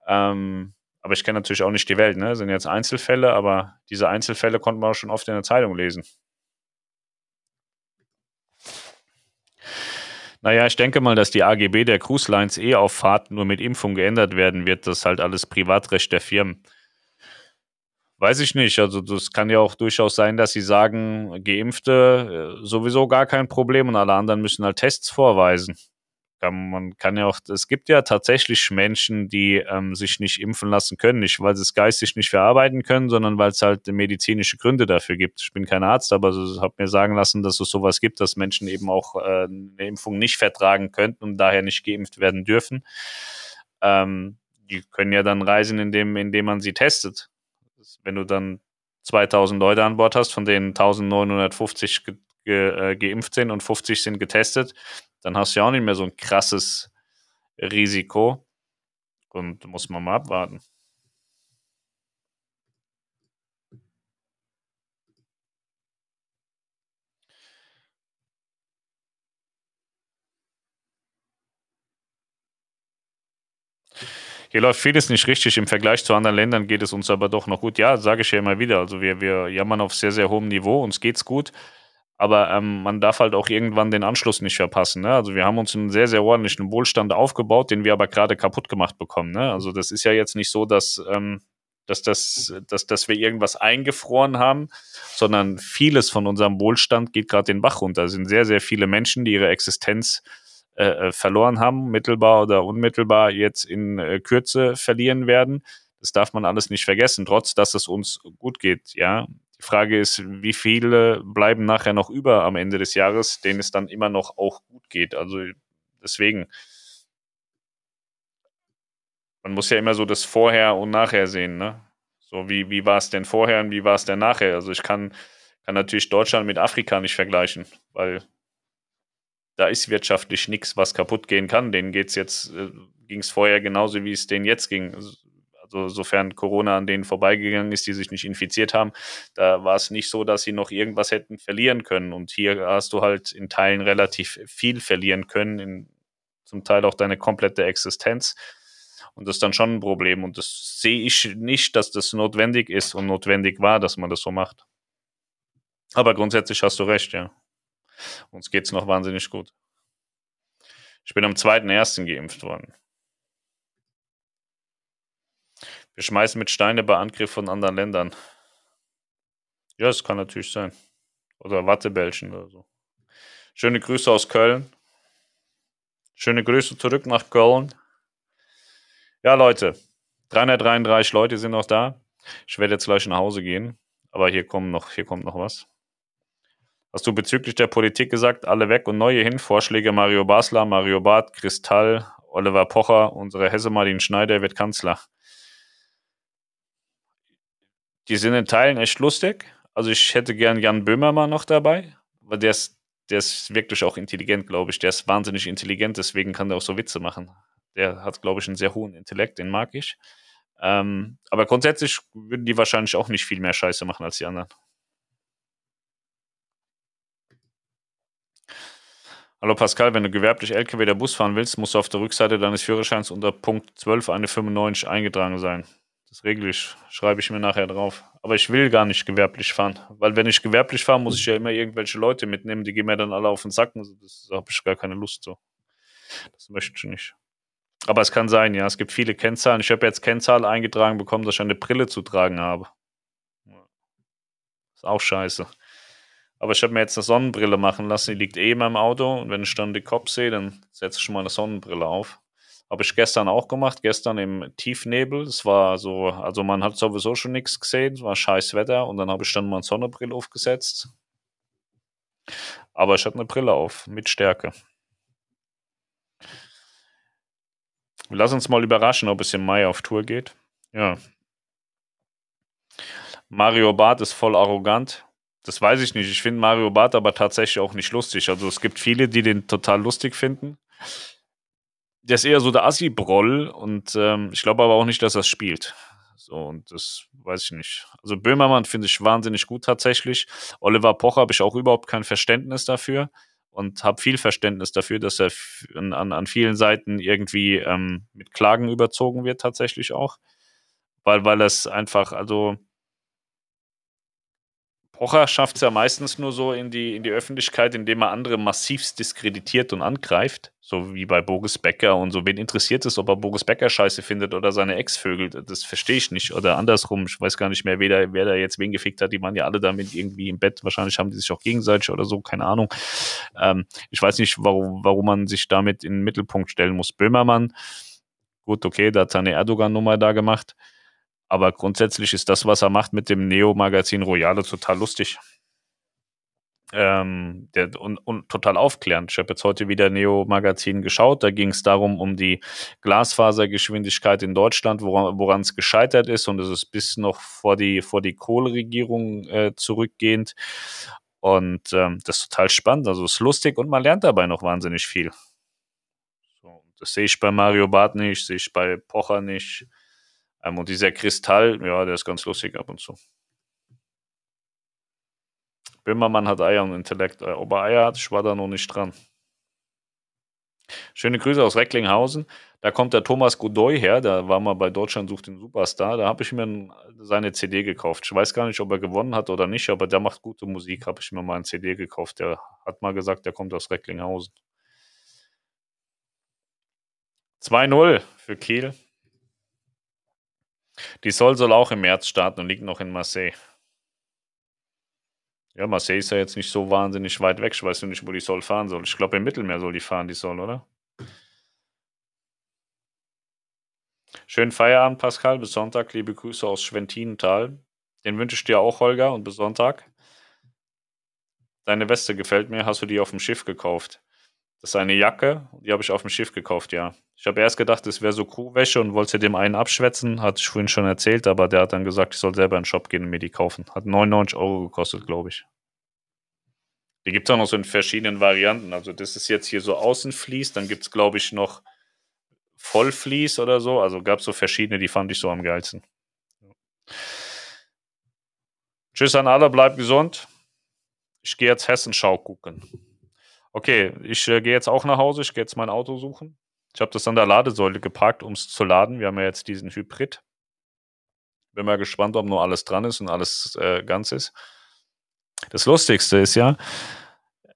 Ähm, aber ich kenne natürlich auch nicht die Welt, ne? Das sind jetzt Einzelfälle, aber diese Einzelfälle konnte man auch schon oft in der Zeitung lesen. Naja, ich denke mal, dass die AGB der Cruise Lines eh auf Fahrten nur mit Impfung geändert werden wird. Das ist halt alles Privatrecht der Firmen. Weiß ich nicht. Also, das kann ja auch durchaus sein, dass sie sagen, Geimpfte äh, sowieso gar kein Problem und alle anderen müssen halt Tests vorweisen kann, man kann ja auch, es gibt ja tatsächlich Menschen, die ähm, sich nicht impfen lassen können, nicht weil sie es geistig nicht verarbeiten können, sondern weil es halt medizinische Gründe dafür gibt. Ich bin kein Arzt, aber ich habe mir sagen lassen, dass es sowas gibt, dass Menschen eben auch äh, eine Impfung nicht vertragen könnten und daher nicht geimpft werden dürfen. Ähm, die können ja dann reisen, indem, indem man sie testet. Wenn du dann 2000 Leute an Bord hast, von denen 1950 ge ge äh, geimpft sind und 50 sind getestet, dann hast du ja auch nicht mehr so ein krasses Risiko. Und muss man mal abwarten. Hier läuft vieles nicht richtig. Im Vergleich zu anderen Ländern geht es uns aber doch noch gut. Ja, sage ich ja immer wieder. Also wir, wir jammern auf sehr, sehr hohem Niveau. Uns geht's gut aber ähm, man darf halt auch irgendwann den Anschluss nicht verpassen. Ne? Also wir haben uns einen sehr, sehr ordentlichen Wohlstand aufgebaut, den wir aber gerade kaputt gemacht bekommen. Ne? Also das ist ja jetzt nicht so, dass, ähm, dass, das, dass, dass wir irgendwas eingefroren haben, sondern vieles von unserem Wohlstand geht gerade den Bach runter. Es sind sehr, sehr viele Menschen, die ihre Existenz äh, äh verloren haben, mittelbar oder unmittelbar jetzt in äh, Kürze verlieren werden. Das darf man alles nicht vergessen, trotz dass es uns gut geht. Ja, Frage ist, wie viele bleiben nachher noch über am Ende des Jahres, denen es dann immer noch auch gut geht. Also deswegen, man muss ja immer so das Vorher und Nachher sehen, ne? So, wie, wie war es denn vorher und wie war es denn nachher? Also ich kann, kann natürlich Deutschland mit Afrika nicht vergleichen, weil da ist wirtschaftlich nichts, was kaputt gehen kann. Denen geht's jetzt, äh, ging es vorher genauso, wie es denen jetzt ging. Also sofern Corona an denen vorbeigegangen ist, die sich nicht infiziert haben, da war es nicht so, dass sie noch irgendwas hätten verlieren können. Und hier hast du halt in Teilen relativ viel verlieren können, in, zum Teil auch deine komplette Existenz. Und das ist dann schon ein Problem. Und das sehe ich nicht, dass das notwendig ist und notwendig war, dass man das so macht. Aber grundsätzlich hast du recht, ja. Uns geht es noch wahnsinnig gut. Ich bin am 2.1. geimpft worden. Wir schmeißen mit Steine bei Angriff von anderen Ländern. Ja, das kann natürlich sein. Oder Wattebällchen oder so. Schöne Grüße aus Köln. Schöne Grüße zurück nach Köln. Ja, Leute. 333 Leute sind noch da. Ich werde jetzt gleich nach Hause gehen. Aber hier, kommen noch, hier kommt noch was. Hast du bezüglich der Politik gesagt, alle weg und neue hin? Vorschläge Mario Basler, Mario Barth, Kristall, Oliver Pocher, unsere Hesse Martin Schneider wird Kanzler. Die sind in Teilen echt lustig. Also ich hätte gern Jan Böhmermann noch dabei, weil der ist, der ist wirklich auch intelligent, glaube ich. Der ist wahnsinnig intelligent, deswegen kann der auch so Witze machen. Der hat, glaube ich, einen sehr hohen Intellekt, den mag ich. Ähm, aber grundsätzlich würden die wahrscheinlich auch nicht viel mehr Scheiße machen als die anderen. Hallo Pascal, wenn du gewerblich LKW der Bus fahren willst, musst du auf der Rückseite deines Führerscheins unter Punkt 12 eine 95 eingetragen sein. Das regle ich, schreibe ich mir nachher drauf. Aber ich will gar nicht gewerblich fahren, weil wenn ich gewerblich fahre, muss ich ja immer irgendwelche Leute mitnehmen, die gehen mir dann alle auf den Sack. Also das habe ich gar keine Lust so. Das möchte ich nicht. Aber es kann sein, ja. Es gibt viele Kennzahlen. Ich habe jetzt Kennzahl eingetragen bekommen, dass ich eine Brille zu tragen habe. Ist auch scheiße. Aber ich habe mir jetzt eine Sonnenbrille machen lassen. Die liegt eh in meinem Auto. Und wenn ich dann die Kopf sehe, dann setze ich schon mal eine Sonnenbrille auf. Habe ich gestern auch gemacht, gestern im Tiefnebel. Es war so, also man hat sowieso schon nichts gesehen, es war scheiß Wetter und dann habe ich dann mal eine Sonnenbrille aufgesetzt. Aber ich hatte eine Brille auf, mit Stärke. Lass uns mal überraschen, ob es im Mai auf Tour geht. Ja. Mario Barth ist voll arrogant. Das weiß ich nicht. Ich finde Mario Barth aber tatsächlich auch nicht lustig. Also es gibt viele, die den total lustig finden der ist eher so der Assi-Broll und ähm, ich glaube aber auch nicht, dass er spielt. So, und das weiß ich nicht. Also Böhmermann finde ich wahnsinnig gut tatsächlich. Oliver Pocher habe ich auch überhaupt kein Verständnis dafür und habe viel Verständnis dafür, dass er an, an vielen Seiten irgendwie ähm, mit Klagen überzogen wird, tatsächlich auch. Weil, weil es einfach, also Pocher schafft es ja meistens nur so in die, in die Öffentlichkeit, indem er andere massivst diskreditiert und angreift. So wie bei Boris Becker und so. Wen interessiert es, ob er Boris Becker scheiße findet oder seine Ex-Vögel? Das verstehe ich nicht. Oder andersrum, ich weiß gar nicht mehr, wer da, wer da jetzt wen gefickt hat. Die waren ja alle damit irgendwie im Bett. Wahrscheinlich haben die sich auch gegenseitig oder so, keine Ahnung. Ähm, ich weiß nicht, warum, warum man sich damit in den Mittelpunkt stellen muss. Böhmermann, gut, okay, da hat seine Erdogan-Nummer da gemacht. Aber grundsätzlich ist das, was er macht mit dem Neo-Magazin Royale, total lustig. Ähm, der, und, und, total aufklärend. Ich habe jetzt heute wieder Neo-Magazin geschaut. Da ging es darum, um die Glasfasergeschwindigkeit in Deutschland, woran es gescheitert ist. Und es ist bis noch vor die, vor die Kohleregierung äh, zurückgehend. Und ähm, das ist total spannend. Also es ist lustig und man lernt dabei noch wahnsinnig viel. So, das sehe ich bei Mario Barth nicht, sehe ich bei Pocher nicht. Ähm, und dieser Kristall, ja, der ist ganz lustig ab und zu. Böhmermann hat Eier und Intellekt. Äh, ob er Eier hat, ich war da noch nicht dran. Schöne Grüße aus Recklinghausen. Da kommt der Thomas Godoy her, der war mal bei Deutschland sucht den Superstar. Da habe ich mir seine CD gekauft. Ich weiß gar nicht, ob er gewonnen hat oder nicht, aber der macht gute Musik. Habe ich mir mal eine CD gekauft. Der hat mal gesagt, der kommt aus Recklinghausen. 2-0 für Kiel. Die Soll soll auch im März starten und liegt noch in Marseille. Ja, Marseille ist ja jetzt nicht so wahnsinnig weit weg. Ich weiß nicht, wo die Soll fahren soll. Ich glaube, im Mittelmeer soll die fahren, die Soll, oder? Schönen Feierabend, Pascal. Bis Sonntag. Liebe Grüße aus Schwentinental. Den wünsche ich dir auch, Holger, und bis Sonntag. Deine Weste gefällt mir. Hast du die auf dem Schiff gekauft? Das ist eine Jacke, die habe ich auf dem Schiff gekauft, ja. Ich habe erst gedacht, es wäre so Crewwäsche und wollte dem einen abschwätzen, hatte ich vorhin schon erzählt, aber der hat dann gesagt, ich soll selber in den Shop gehen und mir die kaufen. Hat 99 Euro gekostet, glaube ich. Die gibt es auch noch so in verschiedenen Varianten. Also das ist jetzt hier so Außenvlies, dann gibt es, glaube ich, noch Vollvlies oder so. Also gab es so verschiedene, die fand ich so am geilsten. Tschüss an alle, bleibt gesund. Ich gehe jetzt Hessenschau gucken. Okay, ich äh, gehe jetzt auch nach Hause. Ich gehe jetzt mein Auto suchen. Ich habe das an der Ladesäule geparkt, um es zu laden. Wir haben ja jetzt diesen Hybrid. Bin mal gespannt, ob nur alles dran ist und alles äh, ganz ist. Das Lustigste ist ja,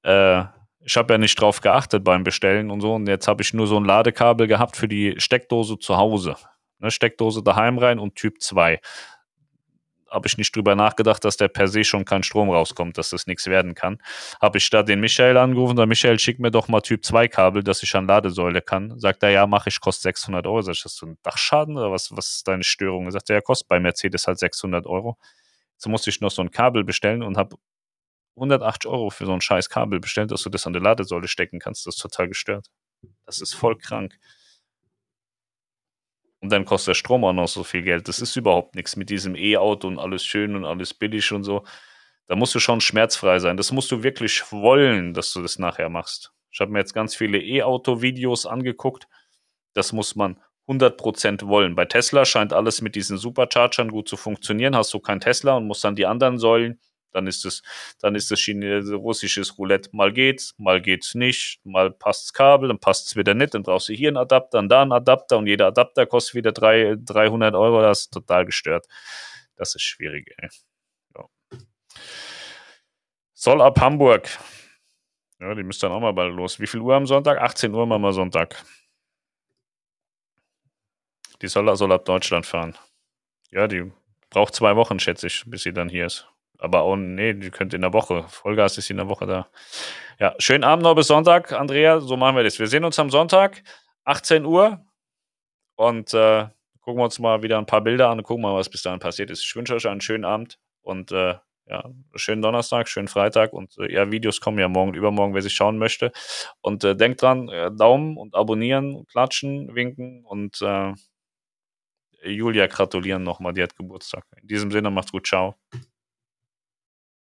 äh, ich habe ja nicht drauf geachtet beim Bestellen und so. Und jetzt habe ich nur so ein Ladekabel gehabt für die Steckdose zu Hause. Ne, Steckdose daheim rein und Typ 2 habe ich nicht drüber nachgedacht, dass der per se schon kein Strom rauskommt, dass das nichts werden kann. Habe ich da den Michael angerufen, der Michael, schick mir doch mal Typ 2 Kabel, dass ich an Ladesäule kann. Sagt er, ja, mache ich, kostet 600 Euro. Sag ich, hast du einen Dachschaden oder was, was ist deine Störung? Er sagt, ja, kostet bei Mercedes halt 600 Euro. Jetzt musste ich noch so ein Kabel bestellen und habe 180 Euro für so ein scheiß Kabel bestellt, dass du das an der Ladesäule stecken kannst. Das ist total gestört. Das ist voll krank. Und dann kostet der Strom auch noch so viel Geld. Das ist überhaupt nichts mit diesem E-Auto und alles schön und alles billig und so. Da musst du schon schmerzfrei sein. Das musst du wirklich wollen, dass du das nachher machst. Ich habe mir jetzt ganz viele E-Auto-Videos angeguckt. Das muss man 100% wollen. Bei Tesla scheint alles mit diesen Superchargern gut zu funktionieren. Hast du kein Tesla und musst dann die anderen Säulen dann ist es, dann ist es russisches Roulette. Mal geht's, mal geht's nicht, mal passt's Kabel, dann passt's wieder nicht, dann brauchst du hier einen Adapter und da einen Adapter und jeder Adapter kostet wieder drei, 300 Euro. Das ist total gestört. Das ist schwierig, ey. Ja. Soll ab Hamburg. Ja, die müsste dann auch mal bald los. Wie viel Uhr am Sonntag? 18 Uhr machen wir Sonntag. Die soll, soll ab Deutschland fahren. Ja, die braucht zwei Wochen, schätze ich, bis sie dann hier ist. Aber auch, nee, die könnte in der Woche. Vollgas ist in der Woche da. Ja, schönen Abend noch bis Sonntag, Andrea. So machen wir das. Wir sehen uns am Sonntag, 18 Uhr. Und äh, gucken wir uns mal wieder ein paar Bilder an und gucken mal, was bis dahin passiert ist. Ich wünsche euch einen schönen Abend und äh, ja, schönen Donnerstag, schönen Freitag und äh, ja, Videos kommen ja morgen, übermorgen, wer sich schauen möchte. Und äh, denkt dran, äh, Daumen und abonnieren, klatschen, winken und äh, Julia gratulieren nochmal, die hat Geburtstag. In diesem Sinne, macht's gut, ciao.